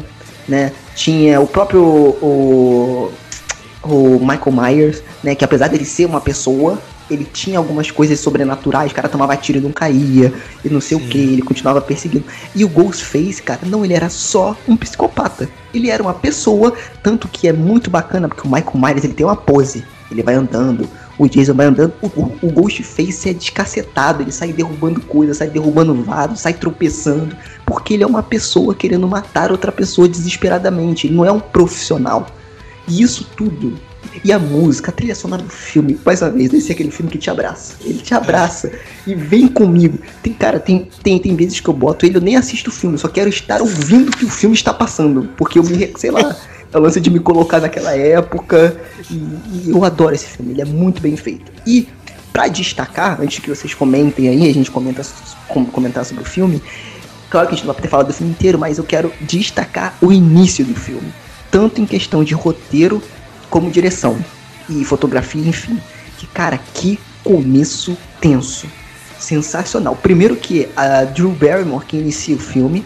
né? Tinha o próprio o, o Michael Myers, né? Que apesar dele ser uma pessoa, ele tinha algumas coisas sobrenaturais, o cara tomava tiro e não caía, e não sei o que, ele continuava perseguindo. E o Ghostface, cara, não, ele era só um psicopata. Ele era uma pessoa, tanto que é muito bacana, porque o Michael Myers, ele tem uma pose. Ele vai andando, o Jason vai andando, o, o, o Ghostface é descacetado, ele sai derrubando coisas, sai derrubando vaso, sai tropeçando, porque ele é uma pessoa querendo matar outra pessoa desesperadamente, ele não é um profissional. E isso tudo e a música, a trilha sonora do filme, mais uma vez, esse é aquele filme que te abraça. Ele te abraça e vem comigo. Tem, cara, tem, tem, tem vezes que eu boto ele, eu nem assisto o filme, só quero estar ouvindo o que o filme está passando. Porque eu me, sei lá, é o lance de me colocar naquela época. E, e eu adoro esse filme, ele é muito bem feito. E para destacar, antes que vocês comentem aí, a gente comenta, com, comentar sobre o filme. Claro que a gente não vai ter falado do filme inteiro, mas eu quero destacar o início do filme. Tanto em questão de roteiro como direção e fotografia, enfim. Que cara, que começo tenso. Sensacional. Primeiro que a Drew Barrymore, que inicia o filme,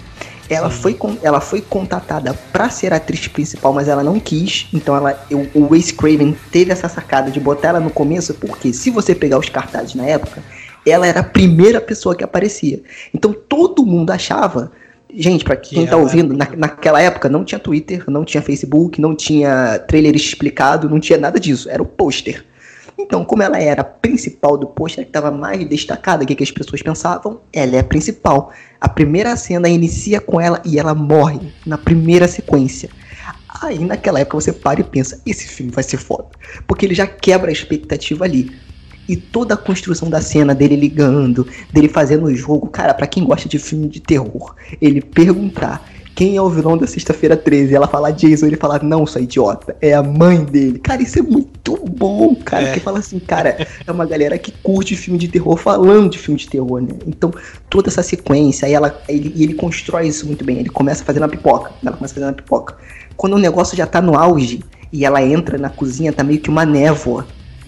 ela foi, ela foi contatada para ser a atriz principal, mas ela não quis. Então ela, eu- o Wes Craven teve essa sacada de botar ela no começo, porque se você pegar os cartazes na época, ela era a primeira pessoa que aparecia. Então todo mundo achava Gente, pra quem Que tá ela- ouvindo, na, naquela época não tinha Twitter, não tinha Facebook, não tinha trailer explicado, não tinha nada disso. Era o pôster. Então, como ela era a principal do pôster, que estava mais destacada, o que, que as pessoas pensavam? Ela é a principal. A primeira cena inicia com ela e ela morre na primeira sequência. Aí naquela época você para e pensa, esse filme vai ser foda. Porque ele já quebra a expectativa ali. E toda a construção da cena dele ligando, dele fazendo o jogo, cara, para quem gosta de filme de terror, ele perguntar quem é o vilão da sexta-feira 13? Ela fala Jason, ele fala, não, sua idiota, é a mãe dele. Cara, isso é muito bom, cara. É. Porque fala assim, cara, é uma galera que curte filme de terror falando de filme de terror, né? Então, toda essa sequência, aí ela, ele, ele constrói isso muito bem. Ele começa fazendo a pipoca. Ela começa fazendo a pipoca. Quando o negócio já tá no auge e ela entra na cozinha, tá meio que uma névoa.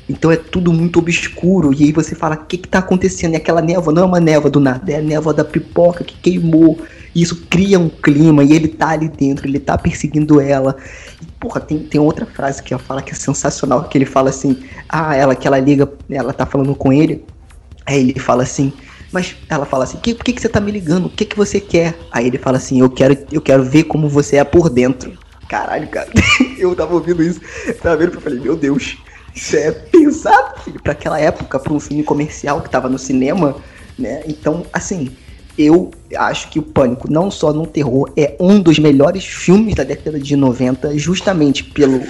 Então é tudo muito obscuro. E aí você fala, o que que tá acontecendo? E aquela névoa não é uma névoa do nada, é a névoa da pipoca que queimou. E isso cria um clima e ele tá ali dentro, ele tá perseguindo ela. E, porra, tem, tem outra frase que ela fala que é sensacional, que ele fala assim, ah, ela que ela liga, ela tá falando com ele. Aí ele fala assim, mas ela fala assim, que, por que, que você tá me ligando? O que, que você quer? Aí ele fala assim, eu quero, eu quero ver como você é por dentro. Caralho, cara. eu tava ouvindo isso, tava vendo eu falei, meu Deus, isso é pensado, filho, pra aquela época, pra um filme comercial que tava no cinema, né? Então, assim, eu acho que o Pânico, não só no terror, é um dos melhores filmes da década de 90, justamente pelo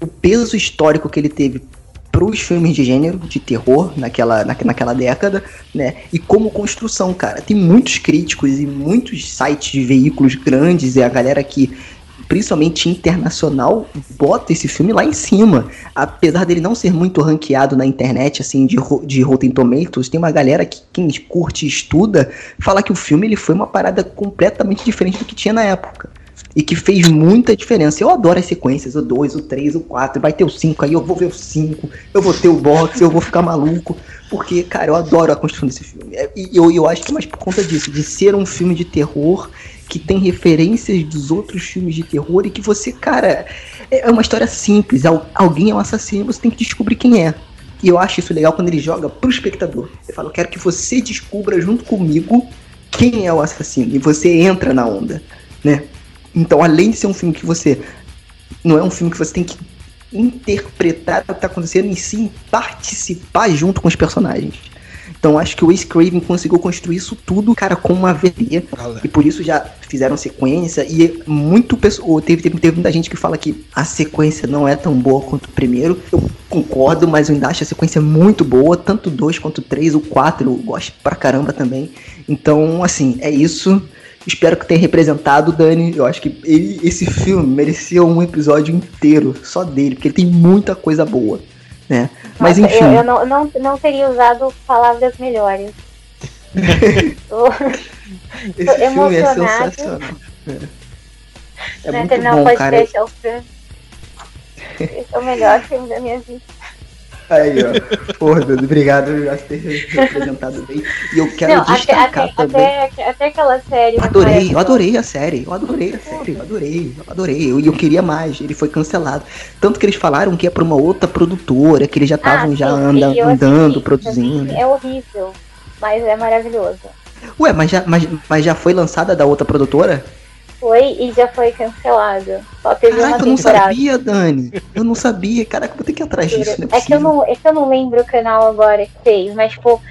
o peso histórico que ele teve para os filmes de gênero, de terror, naquela, na, naquela década, né? E como construção, cara. Tem muitos críticos e muitos sites de veículos grandes e a galera que principalmente internacional, bota esse filme lá em cima. Apesar dele não ser muito ranqueado na internet, assim, de, de Rotten Tomatoes, tem uma galera que quem curte e estuda, fala que o filme ele foi uma parada completamente diferente do que tinha na época. E que fez muita diferença. Eu adoro as sequências, o 2, o 3, o 4, vai ter o 5, aí eu vou ver o 5, eu vou ter o box, eu vou ficar maluco. Porque, cara, eu adoro a construção desse filme. É, e eu, eu acho que é mais por conta disso, de ser um filme de terror que tem referências dos outros filmes de terror e que você, cara, é uma história simples. Alguém é um assassino, você tem que descobrir quem é. E eu acho isso legal quando ele joga pro espectador. Eu quero que você descubra junto comigo quem é o assassino. E você entra na onda, né? Então, além de ser um filme que você. Não é um filme que você tem que interpretar o que tá acontecendo, e sim participar junto com os personagens. Então acho que o Ace Craven conseguiu construir isso tudo, cara, com uma veia. E por isso já fizeram sequência. E muito pessoal. Teve, teve, teve muita gente que fala que a sequência não é tão boa quanto o primeiro. Eu concordo, mas eu ainda acho a sequência muito boa. Tanto o 2 quanto o 3, o 4 eu gosto pra caramba também. Então, assim, é isso. Espero que tenha representado, Dani. Eu acho que ele, esse filme merecia um episódio inteiro só dele, porque ele tem muita coisa boa né? Mas Nossa, enfim. Eu, eu não, não, não teria usado palavras melhores. tô, Esse tô filme é sensacional. É, é muito bom, cara. Esse é o melhor filme da minha vida. Aí, ó. Porra, Deus, obrigado por ter representado bem. E eu quero Não, destacar até, também. Até, até aquela série. Eu adorei, eu adorei a série. Eu adorei a série, eu adorei, eu adorei. Eu, eu queria mais, ele foi cancelado. Tanto que eles falaram que é pra uma outra produtora, que eles já estavam ah, já anda, andando, produzindo. É horrível, mas é maravilhoso. Ué, mas já, mas, mas já foi lançada da outra produtora? Foi e já foi cancelado. Só teve Caraca, uma eu não sabia, Dani. Eu não sabia. Caraca, vou ter que ir atrás disso. Né? É, é, que eu não, é que eu não lembro o canal agora que fez, mas tipo.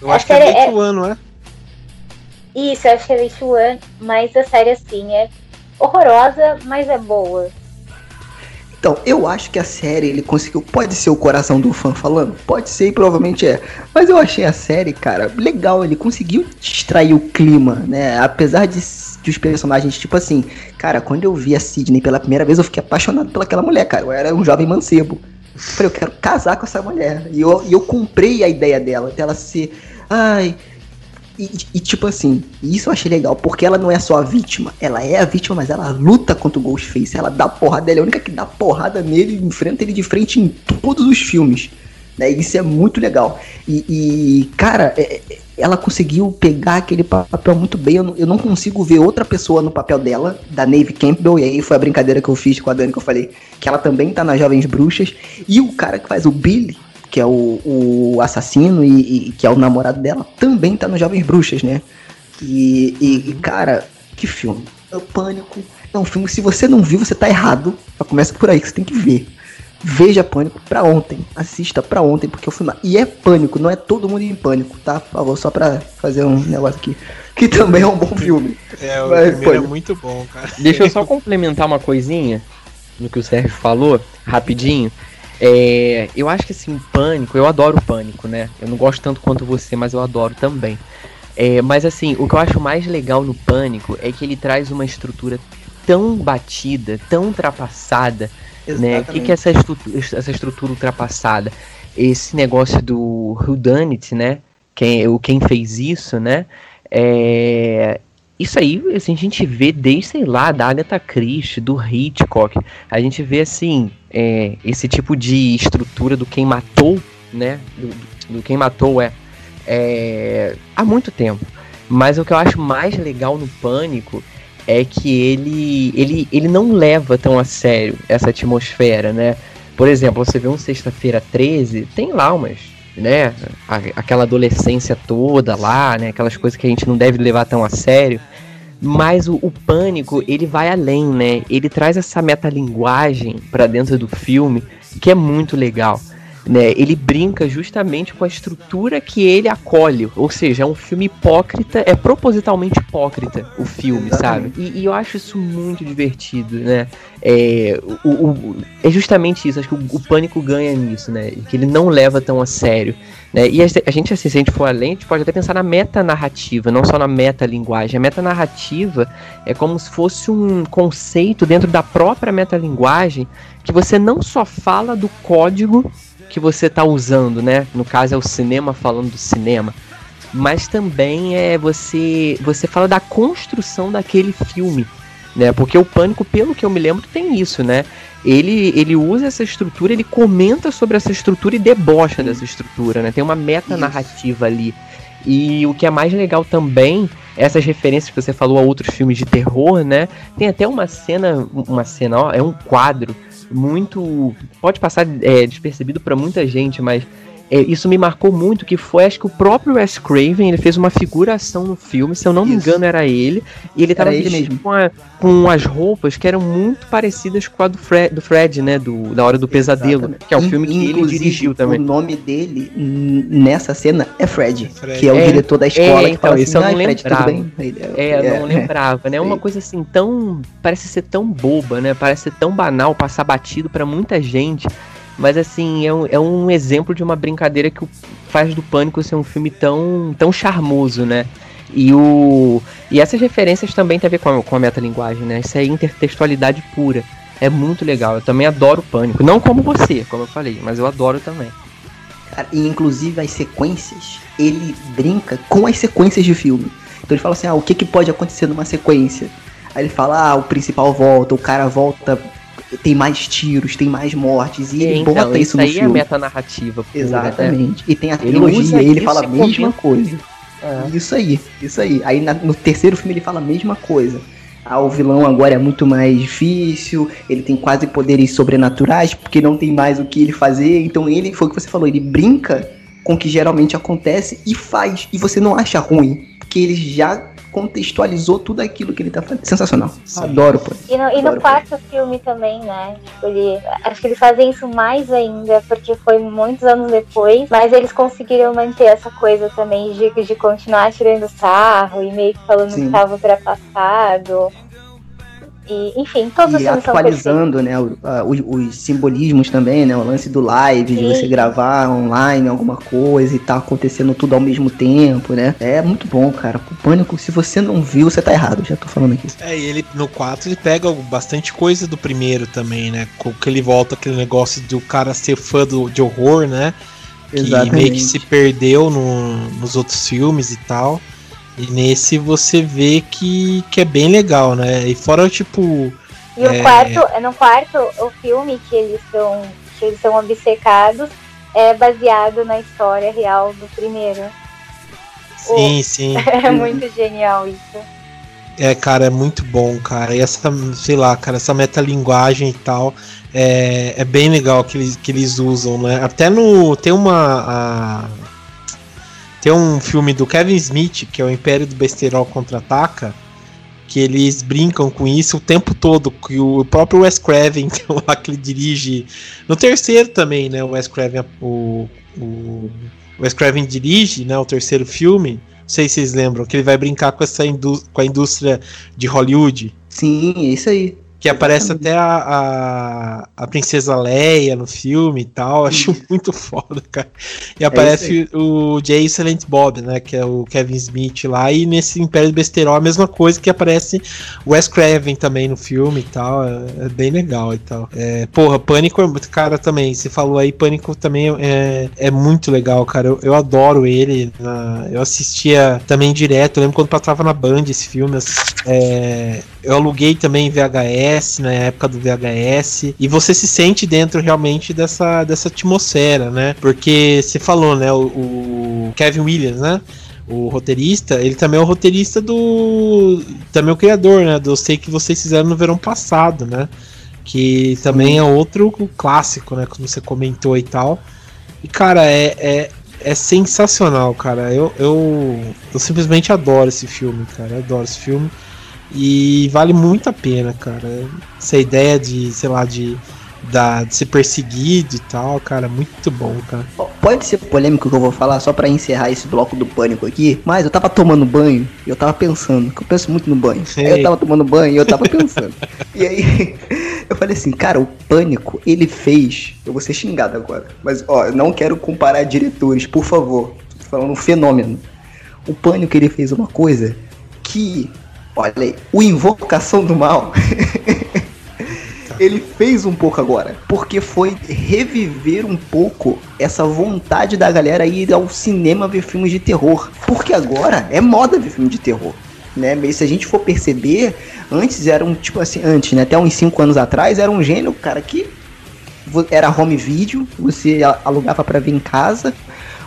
Eu acho que é Day é... Não é? Isso, eu acho que é One, mas a série assim é horrorosa, mas é boa. Então, eu acho que a série ele conseguiu. Pode ser o coração do fã falando? Pode ser e provavelmente é. Mas eu achei a série, cara, legal. Ele conseguiu distrair o clima, né? Apesar de de os personagens, tipo assim, cara, quando eu vi a Sidney pela primeira vez, eu fiquei apaixonado pelaquela mulher, cara. Eu era um jovem mancebo. Eu falei, eu quero casar com essa mulher. E eu, e eu comprei a ideia dela, dela ser. Ai. E, e, tipo assim, isso eu achei legal, porque ela não é só a vítima, ela é a vítima, mas ela luta contra o Ghostface, ela dá porrada, ela é a única que dá porrada nele, enfrenta ele de frente em todos os filmes. Né? Isso é muito legal. E, e cara, é, é, ela conseguiu pegar aquele papel muito bem. Eu não, eu não, consigo ver outra pessoa no papel dela, da Nave Campbell. E aí foi a brincadeira que eu fiz com a Dani, que eu falei que ela também tá nas Jovens Bruxas. E o cara que faz o Billy, que é o, o assassino e, e, que é o namorado dela, também tá nos Jovens Bruxas, né? E, e, e cara, que filme. É o Pânico. É um filme, se você não viu, você tá errado. Começa por aí que você tem que ver. Veja Pânico pra ontem. Assista pra ontem, porque o filme. E é Pânico, não é todo mundo em Pânico, tá? Por favor, só pra fazer um negócio aqui. Que também é um bom filme. É, o Vai, primeiro é pode. muito bom, cara. Deixa eu só complementar uma coisinha no que o Sérgio falou, rapidinho. É, eu acho que assim, pânico, eu adoro pânico, né? Eu não gosto tanto quanto você, mas eu adoro também. É, mas assim, o que eu acho mais legal no pânico é que ele traz uma estrutura tão batida, tão ultrapassada, né? O que, que é essa estrutura, essa estrutura ultrapassada? Esse negócio do Whodunit, né? Quem, o quem fez isso, né? É, isso aí assim, a gente vê desde, sei lá, da Agatha Christie, do Hitchcock. A gente vê, assim, é, esse tipo de estrutura do quem matou, né? Do, do quem matou é, é há muito tempo. Mas o que eu acho mais legal no Pânico é que ele, ele, ele não leva tão a sério essa atmosfera, né? Por exemplo, você vê um Sexta-feira 13, tem lá umas, né? aquela adolescência toda lá, né? Aquelas coisas que a gente não deve levar tão a sério. Mas o, o pânico, ele vai além, né? Ele traz essa metalinguagem pra dentro do filme que é muito legal. Né? Ele brinca justamente com a estrutura que ele acolhe. Ou seja, é um filme hipócrita, é propositalmente hipócrita o filme, sabe? E, e eu acho isso muito divertido, né? É, o, o- é justamente isso, acho que o, o pânico ganha nisso, né? Que ele não leva tão a sério. Né? E a, gente, assim, se a gente for além, a gente pode até pensar na metanarrativa, não só na metalinguagem. A metanarrativa é como se fosse um conceito dentro da própria metalinguagem que você não só fala do código que você está usando, né? No caso é o cinema falando do cinema, mas também é você você fala da construção daquele filme, né? Porque o pânico, pelo que eu me lembro, tem isso, né? Ele, ele usa essa estrutura, ele comenta sobre essa estrutura e debocha dessa estrutura, né? Tem uma meta narrativa ali. E o que é mais legal também, essas referências que você falou a outros filmes de terror, né? Tem até uma cena, uma cena, ó, é um quadro muito. Pode passar é, despercebido pra muita gente, mas é, isso me marcou muito, que foi, acho que o próprio Wes Craven, ele fez uma figuração no filme, se eu não me Isso. engano era ele, e ele tava ele vestido mesmo. com, a- com as roupas que eram muito parecidas com a do Fred, do Fred né, do, da Hora do Pesadelo, Exatamente. que é o In- filme que ele dirigiu também. O nome dele nessa cena é Fred, Fred. que é o É, diretor da escola é, que então, fala assim, isso eu não "Ai, Fred, tudo lembrava." bem? Ele É, eu não lembrava, né? É uma coisa assim tão. Parece ser tão boba, né? Parece ser tão banal, passar batido pra muita gente. Mas assim, é um, é um exemplo de uma brincadeira que o- faz do Pânico ser um filme tão, tão charmoso, né? E, o, e essas referências também tem a ver com a, com a metalinguagem, né? Isso é intertextualidade pura. É muito legal. Eu também adoro Pânico. Não como você, como eu falei, mas eu adoro também. Cara, e inclusive as sequências, ele brinca com as sequências de filme. Então ele fala assim, ah, o que, que pode acontecer numa sequência? Aí ele fala, ah, o principal volta, o cara volta, tem mais tiros, tem mais mortes, e ele então, bota isso no aí é filme. metanarrativa né? Exatamente. E tem a Ele trilogia, e ele isso fala a e mesma coisa. É. Isso aí, isso aí. Aí na- no terceiro filme ele fala a mesma coisa. Ah, o vilão agora é muito mais difícil, ele tem quase poderes sobrenaturais, porque não tem mais o que ele fazer. Então ele, foi o que você falou, ele brinca com o que geralmente acontece e faz. E você não acha ruim, porque ele já contextualizou tudo aquilo que ele tá fazendo. Sensacional. Adoro, pô. E no, e no quarto filme também, né? Tipo, ele, acho que eles fazem isso mais ainda, porque foi muitos anos depois, mas eles conseguiram manter essa coisa também de, de continuar tirando sarro e meio que falando Sim. que tava ultrapassado. E, enfim, todos os E atualizando, né, o- a- os, os simbolismos também, né, o lance do live, de Sim. você gravar online alguma coisa e tá acontecendo tudo ao mesmo tempo, né, é muito bom, cara, o Pânico, se você não viu, você tá errado, já tô falando aqui. É, e ele no 4 ele pega bastante coisa do primeiro também, né? Com que ele volta aquele negócio do cara ser fã do, de horror, né? Que meio que se perdeu no- nos outros filmes e tal. E nesse você vê que, que é bem legal, né? E fora, tipo. E o É. quarto, no quarto, o filme que eles são, que eles são obcecados é baseado na história real do primeiro. Sim, sim. É muito genial isso. É, cara, é muito bom, cara. E essa, sei lá, cara, essa metalinguagem e tal. É, é bem legal que eles, que eles usam, né? Até no. Tem uma. a- tem um filme do Kevin Smith, que é o Império do Besterol Contra-Ataca, que eles brincam com isso o tempo todo, que o próprio Wes Craven, lá que ele dirige, no terceiro também, né, o Wes Craven, o, o Wes Craven dirige, né, o terceiro filme, não sei se vocês lembram, que ele vai brincar com essa com a indústria de Hollywood. Sim, é isso aí. Que aparece até a, a, a, Princesa Leia no filme e tal. Acho muito foda, cara. E aparece é o Jay Silent Bob, né? Que é o Kevin Smith lá. E nesse Império do Besterol a mesma coisa que aparece Wes Craven também no filme e tal. É, é bem legal e tal. É, porra, Pânico é muito. Cara, também. Você falou aí, Pânico também é, é muito legal, cara. Eu, eu adoro ele. Na, eu assistia também direto. Eu lembro quando passava na Band esse filme. É, eu aluguei também VHS, na época do VHS, e você se sente dentro realmente dessa, dessa atmosfera, né? Porque você falou, né? O, o Kevin Williams, né? o roteirista, ele também é o roteirista do. Também é o criador, né? Do Sei que vocês fizeram no verão passado, né? Que também é outro clássico, né? Como você comentou e tal. E, cara, é, é, é sensacional, cara. Eu, eu, eu simplesmente adoro esse filme, cara. Eu adoro esse filme. E vale muito a pena, cara. Essa ideia de, sei lá, de, da, de ser perseguido e tal, cara, muito bom, cara. Pode ser polêmico que eu vou falar, só para encerrar esse bloco do pânico aqui, mas eu tava tomando banho e eu tava pensando, que eu penso muito no banho. Aí eu tava tomando banho e eu tava pensando. e aí eu falei assim, cara, o pânico, ele fez. Eu vou ser xingado agora, mas ó, eu não quero comparar diretores, por favor. Tô falando um fenômeno. O pânico, ele fez uma coisa que Olha aí, o Invocação do Mal. ele fez um pouco agora, porque foi reviver um pouco essa vontade da galera ir ao cinema ver filmes de terror, porque agora é moda ver filme de terror, né? Mas se a gente for perceber, antes era um tipo assim, antes, né? Até uns 5 anos atrás era um gênero, cara, que era home video, você alugava para ver em casa,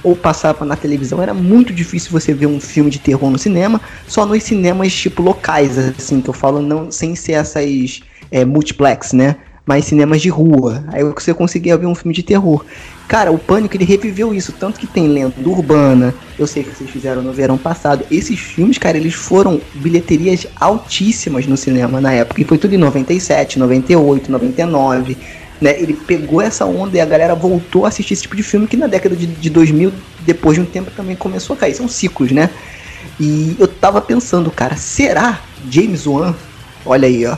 ou passava na televisão, era muito difícil você ver um filme de terror no cinema, só nos cinemas tipo locais, assim, que eu falo não sem ser essas é, multiplex, né? Mas cinemas de rua. Aí você conseguia ver um filme de terror. Cara, o Pânico ele reviveu isso, tanto que tem lenda urbana. Eu sei que vocês fizeram no verão passado. Esses filmes, cara, eles foram bilheterias altíssimas no cinema na época. E foi tudo em 97, 98, 99 né? Ele pegou essa onda e a galera voltou a assistir esse tipo de filme que na década de, de 2000, depois de um tempo, também começou a cair. São ciclos, né? E eu tava pensando, cara, será James Wan, olha aí, ó,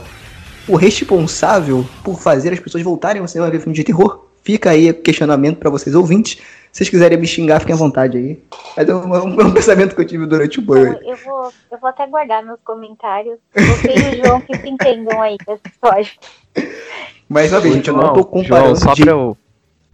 o responsável por fazer as pessoas voltarem ao cinema a ver filme de terror? Fica aí o questionamento para vocês ouvintes. Se vocês quiserem me xingar, fiquem à vontade aí. Mas é um, um, um pensamento que eu tive durante o banho. Eu vou, eu vou até guardar meus comentários. Você e o João que se entendam aí história. Mas, sabe, gente, eu não tô comparando. João, só de... pra eu...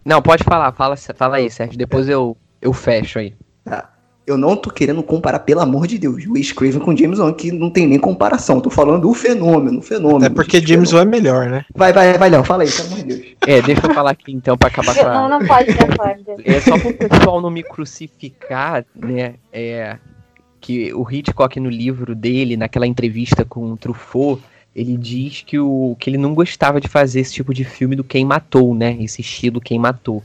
Não, pode falar, fala, fala aí, Sérgio. Depois eu, eu fecho aí. Tá. Eu não tô querendo comparar, pelo amor de Deus, o Craven com James Wan, que não tem nem comparação. Tô falando do fenômeno, o fenômeno. É porque James Wan é melhor, né? Vai, vai, vai, Léo, fala aí, pelo amor de Deus. É, deixa eu falar aqui então pra acabar com a... Não, não pode, não pode. É só pro pessoal não me crucificar, né? É que o Hitchcock no livro dele, naquela entrevista com o Truffaut, ele diz que, o, que ele não gostava de fazer esse tipo de filme do quem matou, né? Esse estilo quem matou.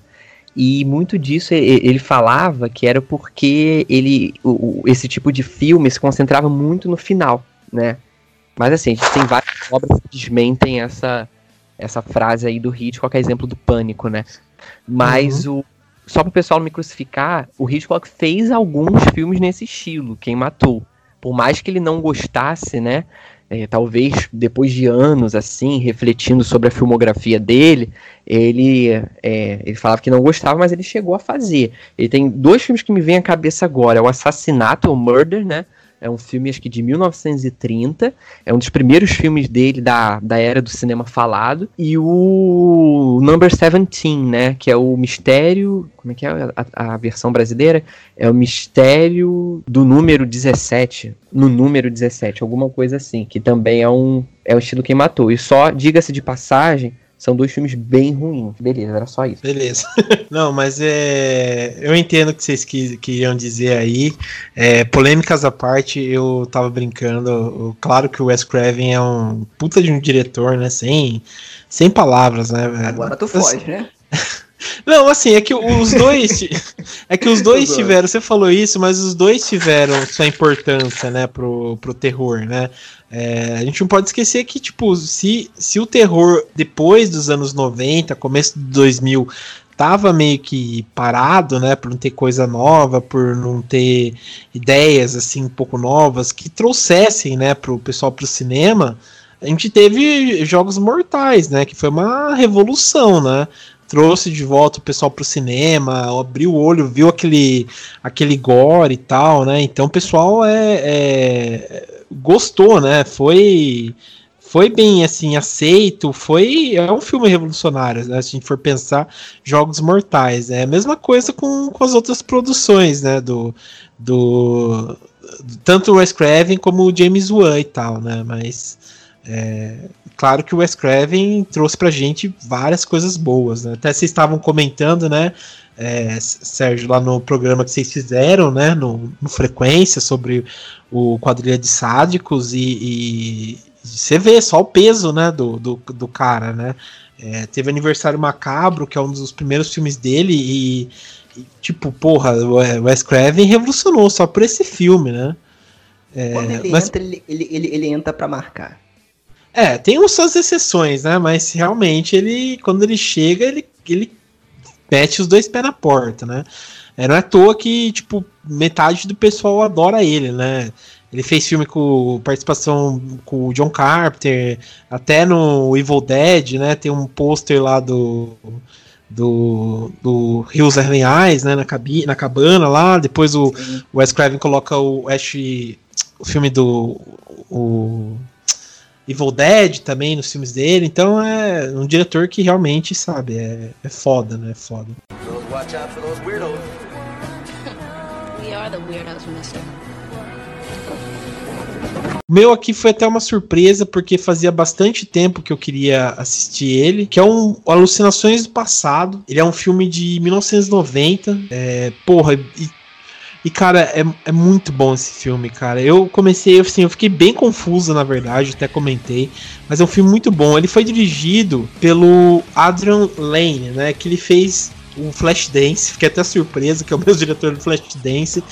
E muito disso ele falava que era porque ele o, esse tipo de filme se concentrava muito no final, né? Mas assim, a gente tem várias obras que desmentem essa, essa frase aí do Hitchcock, é exemplo do pânico, né? Mas uhum. o só para o pessoal não me crucificar, o Hitchcock fez alguns filmes nesse estilo, Quem Matou. Por mais que ele não gostasse, né? É, talvez depois de anos assim, refletindo sobre a filmografia dele, ele, é, ele falava que não gostava, mas ele chegou a fazer. Ele tem dois filmes que me vêm à cabeça agora: é o Assassinato, o Murder, né? É um filme, acho que de 1930. É um dos primeiros filmes dele da, da era do cinema falado. E o Number 17, né? Que é o mistério. Como é que é a, a versão brasileira? É o mistério do número 17. No número 17, alguma coisa assim. Que também é um. É o estilo quem matou. E só, diga-se de passagem, são dois filmes bem ruins. Beleza, era só isso. Beleza. Não, mas é. Eu entendo o que vocês queriam dizer aí. É, polêmicas à parte, eu tava brincando. Claro que o Wes Craven é um puta de um diretor, né? Sem, sem palavras, né? Agora tu foge, né? Não, assim, é que os dois. é que os dois tiveram. Você falou isso, mas os dois tiveram sua importância, né, pro, pro terror, né? É, a gente não pode esquecer que, tipo, se, se o terror depois dos anos 90, começo de 2000, tava meio que parado, né, por não ter coisa nova, por não ter ideias assim um pouco novas que trouxessem, né, pro pessoal pro cinema, a gente teve Jogos Mortais, né, que foi uma revolução, né? Trouxe de volta o pessoal pro cinema, abriu o olho, viu aquele aquele gore e tal, né? Então o pessoal é, é gostou, né? Foi foi bem assim aceito, foi é um filme revolucionário, né? Se a gente for pensar Jogos Mortais, é a mesma coisa com, com as outras produções, né? Do, do tanto o Wes Craven como o James Wan e tal, né? Mas é, claro que o Wes Craven trouxe pra gente várias coisas boas, né? Até vocês estavam comentando, né? É, Sérgio, lá no programa que vocês fizeram, né? No, no Frequência sobre o quadrilha de sádicos e, e você vê só o peso, né, do, do, do cara, né? É, teve Aniversário Macabro, que é um dos primeiros filmes dele, e, e tipo, porra, o Wes Craven revolucionou só por esse filme, né? É, Quando ele mas... entra, ele, ele, ele, ele entra pra marcar. É, tem suas exceções, né? Mas realmente ele, quando ele chega, ele, ele mete os dois pés na porta, né? É, não é à toa que, tipo, metade do pessoal adora ele, né? Ele fez filme com participação com o John Carpenter, até no Evil Dead, né? Tem um pôster lá do do, do Rios Arlenhais, né? Na, cabi, na cabana lá. Depois o, o Wes Craven coloca o Ash, o filme do o Evil Dead também nos filmes dele. Então é um diretor que realmente sabe é, é foda, né? É foda. O meu aqui foi até uma surpresa, porque fazia bastante tempo que eu queria assistir ele, que é um Alucinações do Passado. Ele é um filme de 1990. É, porra, e, e cara, é, é muito bom esse filme, cara. Eu comecei, assim, eu fiquei bem confuso, na verdade, até comentei. Mas é um filme muito bom. Ele foi dirigido pelo Adrian Lane, né? Que ele fez o Flashdance, fiquei até surpreso que é o mesmo diretor do Flashdance.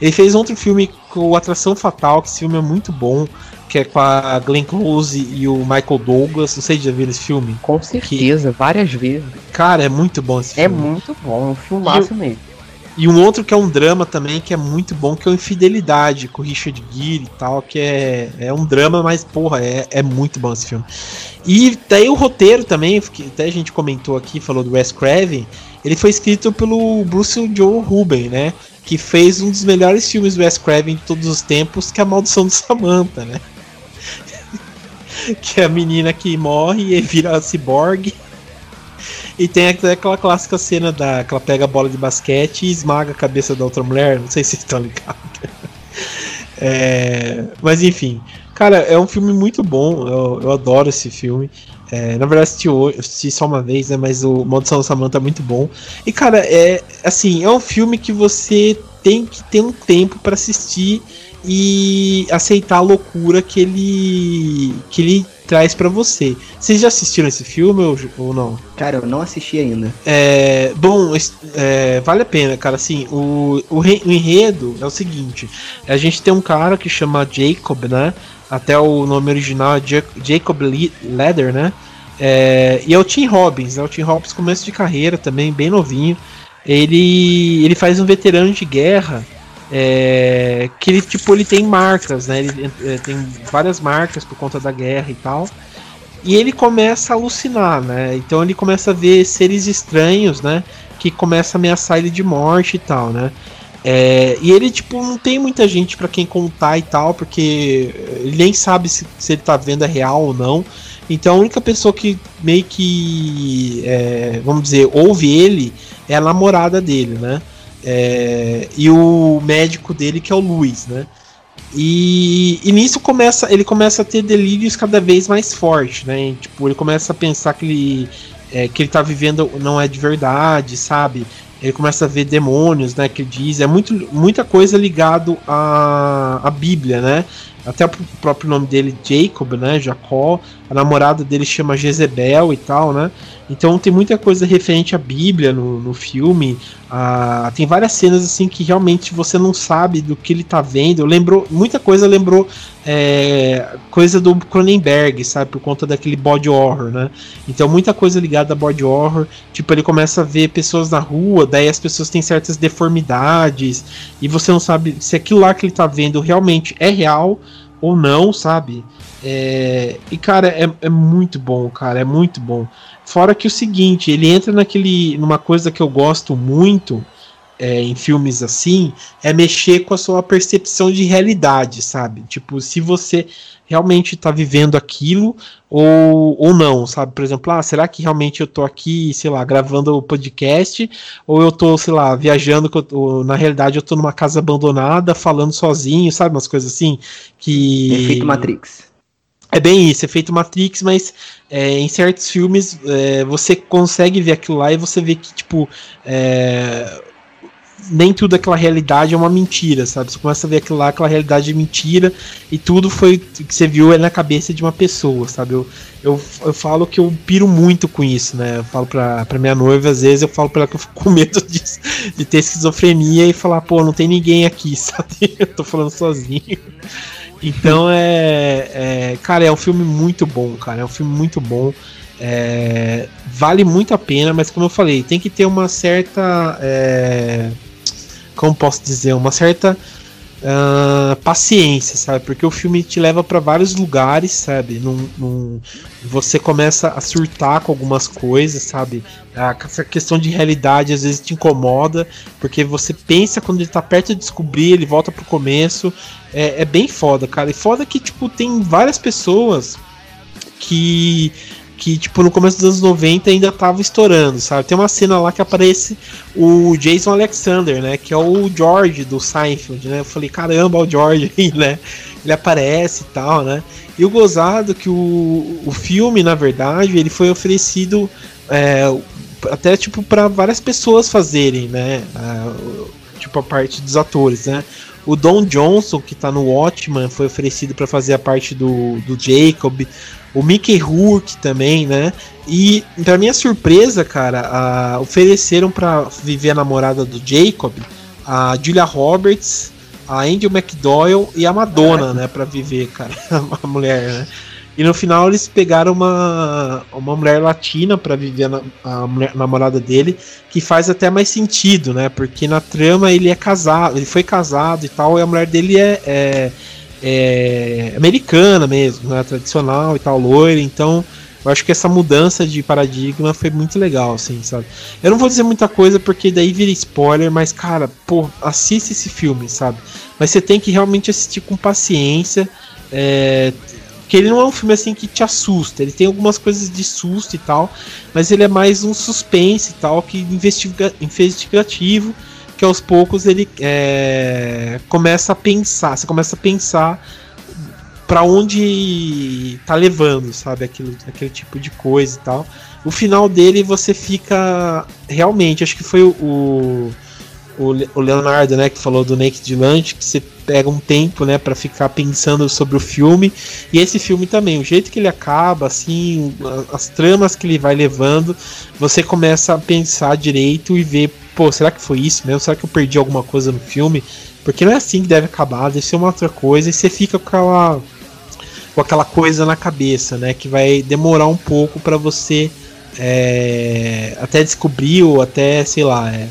Ele fez outro filme com o Atração Fatal, que esse filme é muito bom, que é com a Glenn Close e o Michael Douglas. Não sei se já viram esse filme. Com certeza, que... várias vezes. Cara, é muito bom esse é filme. É muito bom, é um filmaço e, mesmo. E um outro que é um drama também, que é muito bom, que é o Infidelidade, com o Richard Gere e tal, que é, é um drama, mas porra, é, é muito bom esse filme. E daí o roteiro também, que até a gente comentou aqui, falou do Wes Craven, ele foi escrito pelo Bruce Joe Ruben, né? Que fez um dos melhores filmes do Wes Craven de todos os tempos, que é a Maldição de Samantha, né? que é a menina que morre e vira ciborgue. E tem aquela clássica cena da que ela pega a bola de basquete e esmaga a cabeça da outra mulher. Não sei se vocês estão ligados. É, mas enfim, cara, é um filme muito bom. Eu, eu adoro esse filme. É, na verdade, assisti, assisti, só uma vez, né? Mas o Maldição da Samantha é muito bom. E, cara, é assim, é um filme que você tem que ter um tempo para assistir e aceitar a loucura que ele que ele traz para você. Vocês já assistiram esse filme ou, ou não? Cara, eu não assisti ainda. É, bom, é, vale a pena, cara. Assim, o, o, o enredo é o seguinte: a gente tem um cara que chama Jacob, né? Até o nome original é Jacob Leder, né? É, e é o Tim Robbins, né? O Tim Robbins começo de carreira também, bem novinho. Ele, ele faz um veterano de guerra é, que ele tipo ele tem marcas, né? Ele é, tem várias marcas por conta da guerra e tal. E ele começa a alucinar, né? Então ele começa a ver seres estranhos, né? Que começa a ameaçar ele de morte e tal, né? É, e ele, tipo, não tem muita gente para quem contar e tal, porque ele nem sabe se, se, ele tá vendo é real ou não. Então a única pessoa que meio que, é, vamos dizer, ouve ele é a namorada dele, né? É, e o médico dele, que é o Luiz, né? E, e, nisso começa, ele começa a ter delírios cada vez mais fortes, né? E, tipo, ele começa a pensar que ele, é, que ele tá vivendo não é de verdade, sabe? Ele começa a ver demônios, né? Que diz, é muito, muita coisa ligado à, à Bíblia, né? Até o próprio nome dele, Jacob, né? Jacó. A namorada dele chama Jezebel e tal, né? Então tem muita coisa referente à Bíblia no, no filme. Ah, tem várias cenas assim que realmente você não sabe do que ele tá vendo. Lembrou, muita coisa lembrou é, coisa do Cronenberg, sabe? Por conta daquele body horror, né? Então muita coisa ligada a body horror. Tipo, ele começa a ver pessoas na rua, daí as pessoas têm certas deformidades e você não sabe se aquilo lá que ele tá vendo realmente é real ou não, sabe? É, e cara, é, é muito bom, cara, é muito bom. Fora que o seguinte, ele entra naquele, numa coisa que eu gosto muito é, em filmes assim, é mexer com a sua percepção de realidade, sabe? Tipo, se você realmente está vivendo aquilo ou, ou não, sabe? Por exemplo, ah, será que realmente eu tô aqui, sei lá, gravando o podcast ou eu tô, sei lá, viajando, ou, na realidade eu tô numa casa abandonada, falando sozinho, sabe? Umas coisas assim que... Efeito Matrix. É bem isso, efeito Matrix, mas é, em certos filmes é, você consegue ver aquilo lá e você vê que, tipo, é, nem tudo aquela realidade é uma mentira, sabe? Você começa a ver aquilo lá, aquela realidade é mentira, e tudo foi que você viu é na cabeça de uma pessoa, sabe? Eu, eu, eu falo que eu piro muito com isso, né? Eu falo pra, pra minha noiva, às vezes eu falo pra ela que eu fico com medo de, de ter esquizofrenia e falar, pô, não tem ninguém aqui, sabe? Eu tô falando sozinho. Então é, é. Cara, é um filme muito bom, cara. É um filme muito bom. É, vale muito a pena, mas como eu falei, tem que ter uma certa. É, como posso dizer? Uma certa uh, paciência, sabe? Porque o filme te leva para vários lugares, sabe? Num, num, você começa a surtar com algumas coisas, sabe? essa questão de realidade às vezes te incomoda, porque você pensa quando ele tá perto de descobrir, ele volta pro começo. É, é bem foda, cara. E foda que, tipo, tem várias pessoas que que, tipo, no começo dos anos 90 ainda tava estourando, sabe? Tem uma cena lá que aparece o Jason Alexander, né? Que é o George do Seinfeld, né? Eu falei, caramba, o George aí, né? Ele aparece e tal, né? E o gozado que o, o filme, na verdade, ele foi oferecido é, até, tipo, para várias pessoas fazerem, né? A, tipo, a parte dos atores, né? O Don Johnson, que tá no Watchman, foi oferecido para fazer a parte do, do Jacob o Mickey Rourke também, né? E pra minha surpresa, cara, a, ofereceram para viver a namorada do Jacob, a Julia Roberts, a Angel McDowell e a Madonna, né, para viver, cara, a mulher, né? E no final eles pegaram uma, uma mulher latina para viver a, a, mulher, namorada dele, que faz até mais sentido, né? Porque na trama ele é casado, ele foi casado e tal, e a mulher dele é, é é, americana mesmo, né, tradicional e tal, loira, então eu acho que essa mudança de paradigma foi muito legal, assim, sabe? Eu não vou dizer muita coisa porque daí vira spoiler, mas cara, pô, assiste esse filme, sabe? Mas você tem que realmente assistir com paciência, é, que ele não é um filme assim que te assusta, ele tem algumas coisas de susto e tal, mas ele é mais um suspense e tal, que investiga, investigativo que aos poucos ele é, começa a pensar, você começa a pensar para onde tá levando, sabe, aquilo, aquele tipo de coisa e tal. O final dele você fica realmente, acho que foi o, o, o Leonardo, né, que falou do Naked Lunch, que você pega um tempo, né, para ficar pensando sobre o filme. E esse filme também, o jeito que ele acaba, assim, as tramas que ele vai levando, você começa a pensar direito e ver pô, será que foi isso mesmo? Será que eu perdi alguma coisa no filme? Porque não é assim que deve acabar, deve ser uma outra coisa, e você fica com aquela, com aquela coisa na cabeça, né? Que vai demorar um pouco para você é, até descobrir ou até, sei lá, é,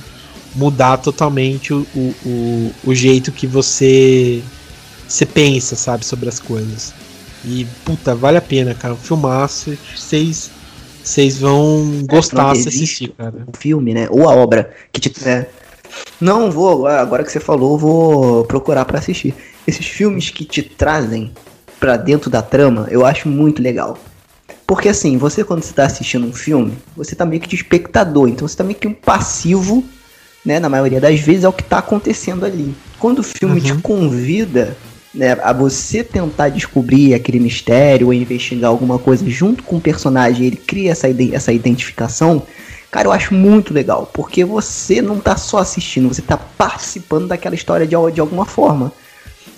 mudar totalmente o, o, o, jeito que você, você pensa, sabe, sobre as coisas. E, puta, vale a pena, cara. Um filmaço. Vocês vocês vão gostar se assistir, cara. O filme, né? Ou a obra que te. É, não vou, agora que você falou, vou procurar para assistir. Esses filmes que te trazem para dentro da trama, eu acho muito legal. Porque assim, você quando você tá assistindo um filme, você tá meio que de espectador, então você tá meio que um passivo, né, na maioria das vezes é o que tá acontecendo ali. Quando o filme uhum. te convida né, a você tentar descobrir aquele mistério ou investigar alguma coisa junto com o personagem, ele cria essa, essa identificação, cara, eu acho muito legal, porque você não tá só assistindo, você tá participando daquela história de, de alguma forma.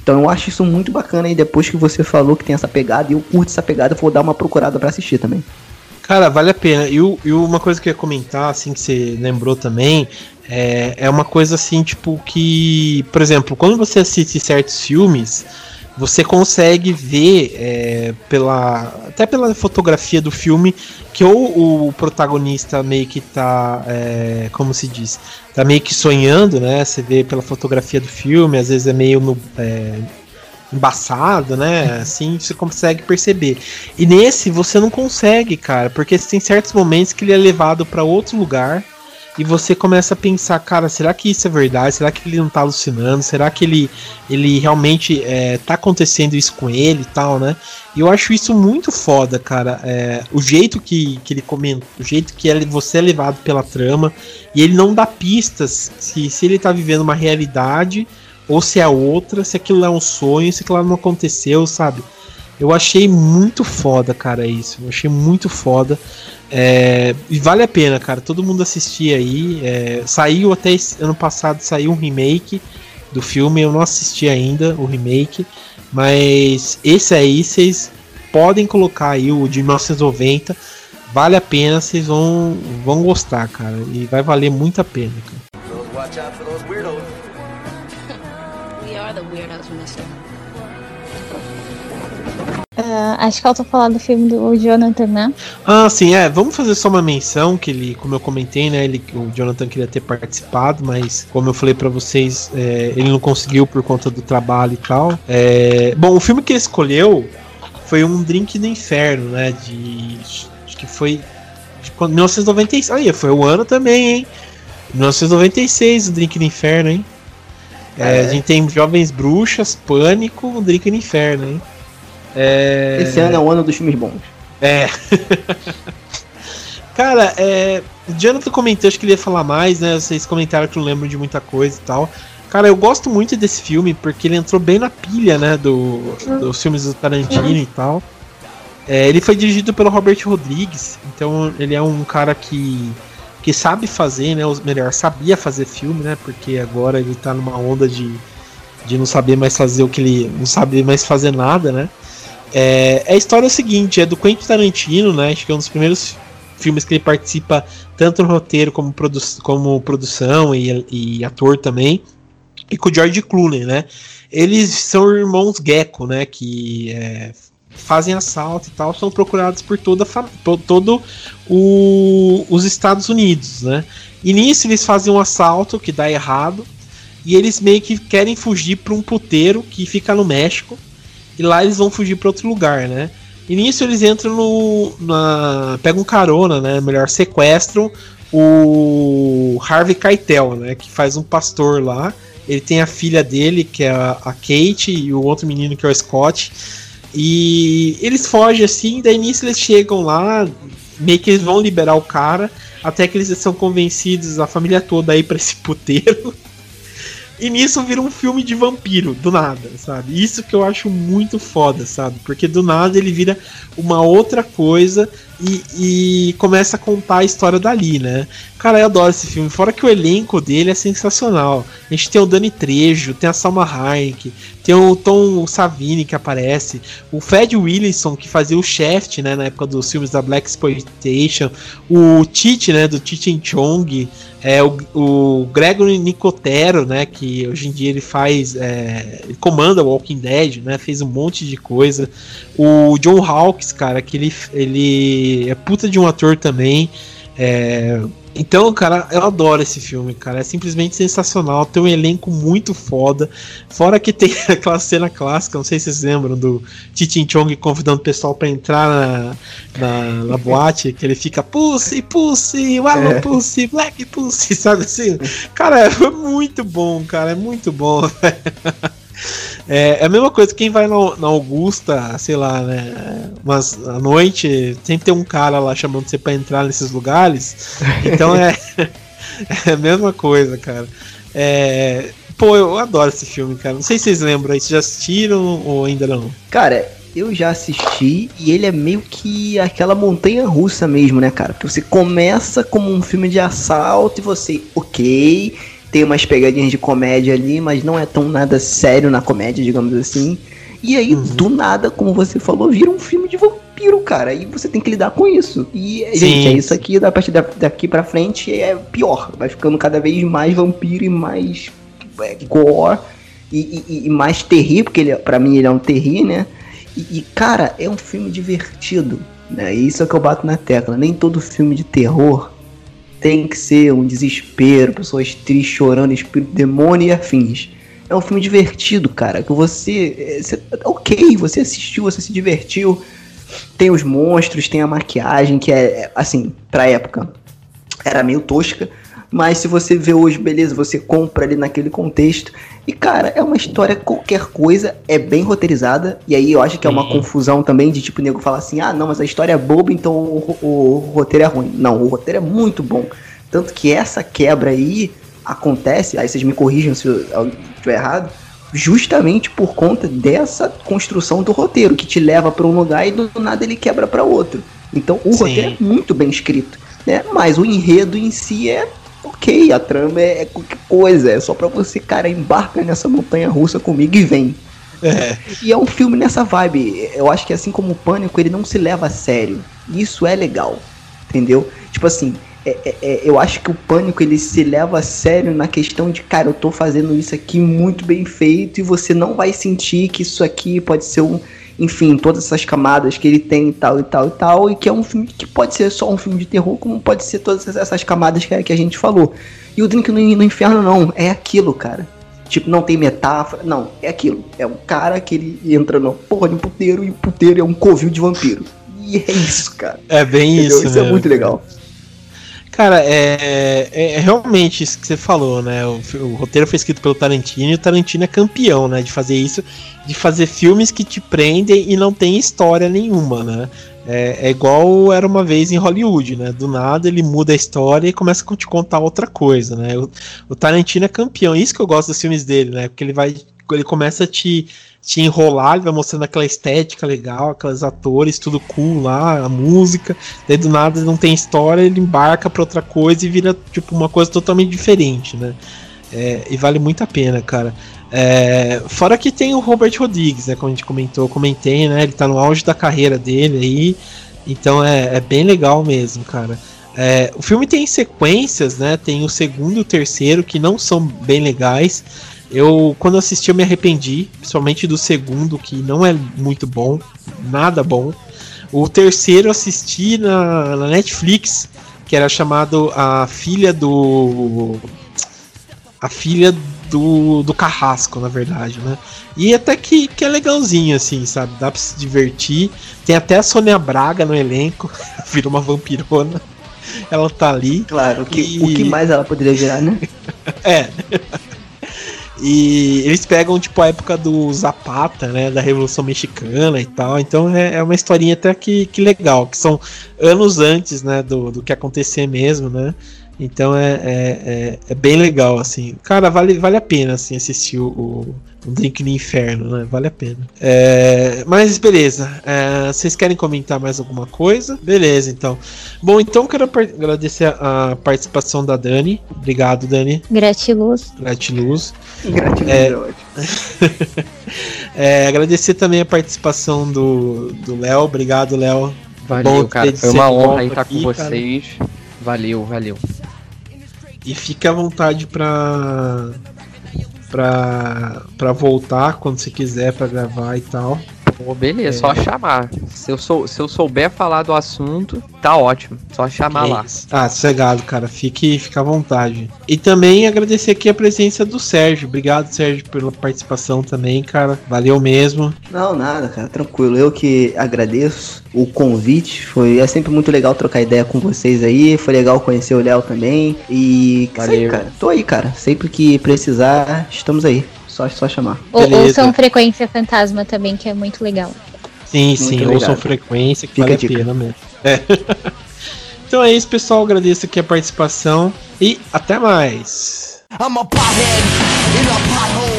Então eu acho isso muito bacana e depois que você falou que tem essa pegada, e eu curto essa pegada, eu vou dar uma procurada para assistir também. Cara, vale a pena. E, e uma coisa que eu ia comentar, assim, que você lembrou também, é, é uma coisa assim, tipo, que, por exemplo, quando você assiste certos filmes, você consegue ver é, pela até pela fotografia do filme que ou o protagonista meio que tá é, como se diz tá meio que sonhando né? Você vê pela fotografia do filme às vezes é meio no, é, embaçado né? Assim você consegue perceber. E nesse você não consegue cara porque tem certos momentos que ele é levado para outro lugar e você começa a pensar, cara, será que isso é verdade? Será que ele não tá alucinando? Será que ele, ele realmente é, tá acontecendo isso com ele e tal, né? E eu acho isso muito foda, cara. É, o jeito que, que ele comenta, o jeito que ele, você é levado pela trama, e ele não dá pistas se, se ele tá vivendo uma realidade ou se é outra, se aquilo é um sonho, se aquilo não aconteceu, sabe? Eu achei muito foda, cara, isso. Eu achei muito foda. É, e vale a pena, cara. Todo mundo assistir aí. É, saiu até ano passado saiu um remake do filme. Eu não assisti ainda o remake, mas esse aí vocês podem colocar aí o de 1990. Vale a pena, vocês vão, vão gostar, cara. E vai valer muito a pena, cara. Uh, acho que eu tô falando do filme do Jonathan, né? Ah, sim, é. Vamos fazer só uma menção que ele, como eu comentei, né? Ele, o Jonathan queria ter participado, mas como eu falei para vocês, é, ele não conseguiu por conta do trabalho e tal. É, bom, o filme que ele escolheu foi um Drink do Inferno, né? De acho que foi de 1996. Aí, foi o ano também, hein? 1996, o Drink do Inferno, hein? É, a gente tem Jovens Bruxas, Pânico, o Drink do Inferno, hein? É... Esse ano é o ano dos filmes bons. É. Cara, é, o Jonathan comentou, acho que ele ia falar mais, né? Vocês comentaram que não lembram de muita coisa e tal. Cara, eu gosto muito desse filme porque ele entrou bem na pilha, né? Do, dos filmes do Tarantino e tal. É, ele foi dirigido pelo Robert Rodrigues, então ele é um cara que, que sabe fazer, né? Ou melhor, sabia fazer filme, né? Porque agora ele tá numa onda de, de não saber mais fazer o que ele. não sabe mais fazer nada, né? É, a história é a seguinte, é do Quentin Tarantino, né? Acho que é um dos primeiros filmes que ele participa tanto no roteiro como, produ como produção e, e, ator também. E com o George Clooney, né? Eles são irmãos Gecko, né? Que é, fazem assalto e tal, são procurados por toda todo o, os Estados Unidos, né? E nisso eles fazem um assalto que dá errado e eles meio que querem fugir para um puteiro que fica no México e lá eles vão fugir para outro lugar, né? E nisso eles entram no. Na, pegam carona, né? Melhor, sequestram o Harvey Keitel, né? Que faz um pastor lá. Ele tem a filha dele, que é a, Kate, e o outro menino que é o Scott. E eles fogem assim, daí nisso eles chegam lá, meio que eles vão liberar o cara, até que eles são convencidos, a família toda, aí para esse puteiro. E nisso vira um filme de vampiro, do nada, sabe? Isso que eu acho muito foda, sabe? Porque do nada ele vira uma outra coisa e, e, começa a contar a história dali, né? Cara, eu adoro esse filme. Fora que o elenco dele é sensacional. A gente tem o Dani Trejo, tem a Salma Hayek, tem o Tom Savini que aparece, o Fred Wilson que fazia o Shaft, né, na época dos filmes da Black Exploitation, o Tite, né, do Tite Chong, é, o, o Gregory Nicotero, né, que hoje em dia ele faz, é, ele comanda Walking Dead, né, fez um monte de coisa. O John Hawkes, cara, que ele, ele é puta de um ator também. É, então, cara, eu adoro esse filme, cara. É simplesmente sensacional. Tem um elenco muito foda. Fora que tem aquela cena clássica, não sei se vocês lembram, do Titin Chong convidando o pessoal para entrar na, na, na, boate, que ele fica Pussy, Pussy, Wallow é. Pussy, Black Pussy, sabe assim? Cara, é muito bom, cara. É muito bom, velho. É, é, a mesma coisa, quem vai na, na, Augusta, sei lá, né? Mas à noite sempre tem um cara lá chamando você pra entrar nesses lugares. Então é, é a mesma coisa, cara. É, pô, eu adoro esse filme, cara. Não sei se vocês lembram aí, vocês já assistiram ou ainda não? Cara, eu já assisti e ele é meio que aquela montanha russa mesmo, né, cara? Porque você começa como um filme de assalto e você, ok, tem umas pegadinhas de comédia ali, mas não é tão nada sério na comédia, digamos assim. E aí, Uhum. do nada, como você falou, vira um filme de vampiro, cara. E você tem que lidar com isso. E, Sim. gente, é isso aqui, da partir da- daqui pra frente é pior. Vai ficando cada vez mais vampiro e mais é, gore e, e- e mais terri, porque ele, pra mim ele é um terri, né? E, e, cara, é um filme divertido. Né? E isso é que eu bato na tecla. Nem todo filme de terror tem que ser um desespero, pessoas tristes chorando, espírito demônio e afins. É um filme divertido, cara. Que você. é, você- ok, você assistiu, você se divertiu. Tem os monstros, tem a maquiagem, que é, é, assim, pra época, era meio tosca. Mas se você vê hoje, beleza, você compra ali naquele contexto. E, cara, é uma história qualquer coisa, é bem roteirizada. E aí eu acho que é uma Sim. confusão também de tipo, o nego falar assim: ah, não, mas a história é boba, então o, ro- o roteiro é ruim. Não, o roteiro é muito bom. Tanto que essa quebra aí acontece, aí vocês me corrijam se eu estiver errado, justamente por conta dessa construção do roteiro, que te leva pra um lugar e do nada ele quebra pra outro. Então o Sim. roteiro é muito bem escrito, né? Mas o enredo em si é ok, a trama é, é qualquer coisa, é só pra você, cara, embarca nessa montanha russa comigo e vem. É, E é um filme nessa vibe. Eu acho que assim como o Pânico, ele não se leva a sério. Isso é legal. Entendeu? Tipo assim, é- é- é, eu acho que o Pânico ele se leva a sério na questão de, cara, eu tô fazendo isso aqui muito bem feito e você não vai sentir que isso aqui pode ser um. Enfim, todas essas camadas que ele tem e tal e tal e tal, e que é um filme que pode ser só um filme de terror, como pode ser todas essas camadas que, a- que a gente falou. E o Drink no, no Inferno não, é aquilo, cara. Tipo, não tem metáfora. Não, é aquilo. É um cara que ele entra no porra de um puteiro e o puteiro é um covil de vampiro. E é isso, cara. é bem Entendeu? isso. Isso é mesmo. muito legal. Cara, é, é- é realmente isso que você falou, né? O, o roteiro foi escrito pelo Tarantino e o Tarantino é campeão, né? De fazer isso, de fazer filmes que te prendem e não tem história nenhuma, né? É, é igual era uma vez em Hollywood, né? Do nada ele muda a história e começa a te contar outra coisa, né? O, o Tarantino é campeão, isso que eu gosto dos filmes dele, né? Porque ele vai, ele começa a te, te enrolar, ele vai mostrando aquela estética legal, aqueles atores, tudo cool lá, a música. Daí do nada não tem história, ele embarca pra outra coisa e vira tipo uma coisa totalmente diferente, né? É, e vale muito a pena, cara. É, fora que tem o Robert Rodrigues, né? Como a gente comentou, comentei, né? Ele tá no auge da carreira dele aí. Então é, é bem legal mesmo, cara. É, o filme tem sequências, né? Tem o segundo e o terceiro que não são bem legais. Eu, quando assisti, eu me arrependi, principalmente do segundo, que não é muito bom, nada bom. O terceiro eu assisti na, na Netflix, que era chamado A Filha do. A Filha do, do Carrasco, na verdade, né? E até que, que é legalzinho, assim, sabe? Dá pra se divertir. Tem até a Sônia Braga no elenco, vira uma vampirona. Ela tá ali. Claro, o que, E- o que mais ela poderia virar, né? É. E eles pegam, tipo, a época do Zapata, né? Da Revolução Mexicana e tal. Então é, é uma historinha até que, que legal, que são anos antes, né? Do, do que acontecer mesmo, né? Então é, é, é, é bem legal, assim. Cara, vale, vale a pena, assim, assistir o, o, o Drink no Inferno, né? Vale a pena. É, mas beleza. É, vocês querem comentar mais alguma coisa? Beleza, então. Bom, então quero agradecer a, a participação da Dani. Obrigado, Dani. Gratiluz. Gratiluz. Gratidão, É. é ótimo. É, agradecer também a participação do do Léo. Obrigado, Léo. Valeu, Bom cara. Foi uma honra estar aqui, com cara. vocês. Valeu, valeu. E fique à vontade pra, pra voltar quando você quiser pra gravar e tal. Pô, beleza, É. só chamar. Se eu, sou, se eu souber falar do assunto, tá ótimo. Só chamar É lá. isso. Ah, sossegado, cara. Fique, fique à vontade. E também agradecer aqui a presença do Sérgio. Obrigado, Sérgio, pela participação também, cara. Valeu mesmo. Não, nada, cara, tranquilo. Eu que agradeço o convite. Foi, é sempre muito legal trocar ideia com vocês aí. Foi legal conhecer o Léo também. E aí, Valeu. cara. Tô aí, cara. Sempre que precisar, estamos aí. Só, só chamar. Ou, Beleza. ouçam Frequência Fantasma também, que é muito legal. Sim, Muito sim, obrigado. ouçam frequência, que Fica vale a a dica. pena mesmo. É. então é isso, pessoal. Agradeço aqui a participação e até mais. I'm a pothead in a pothole.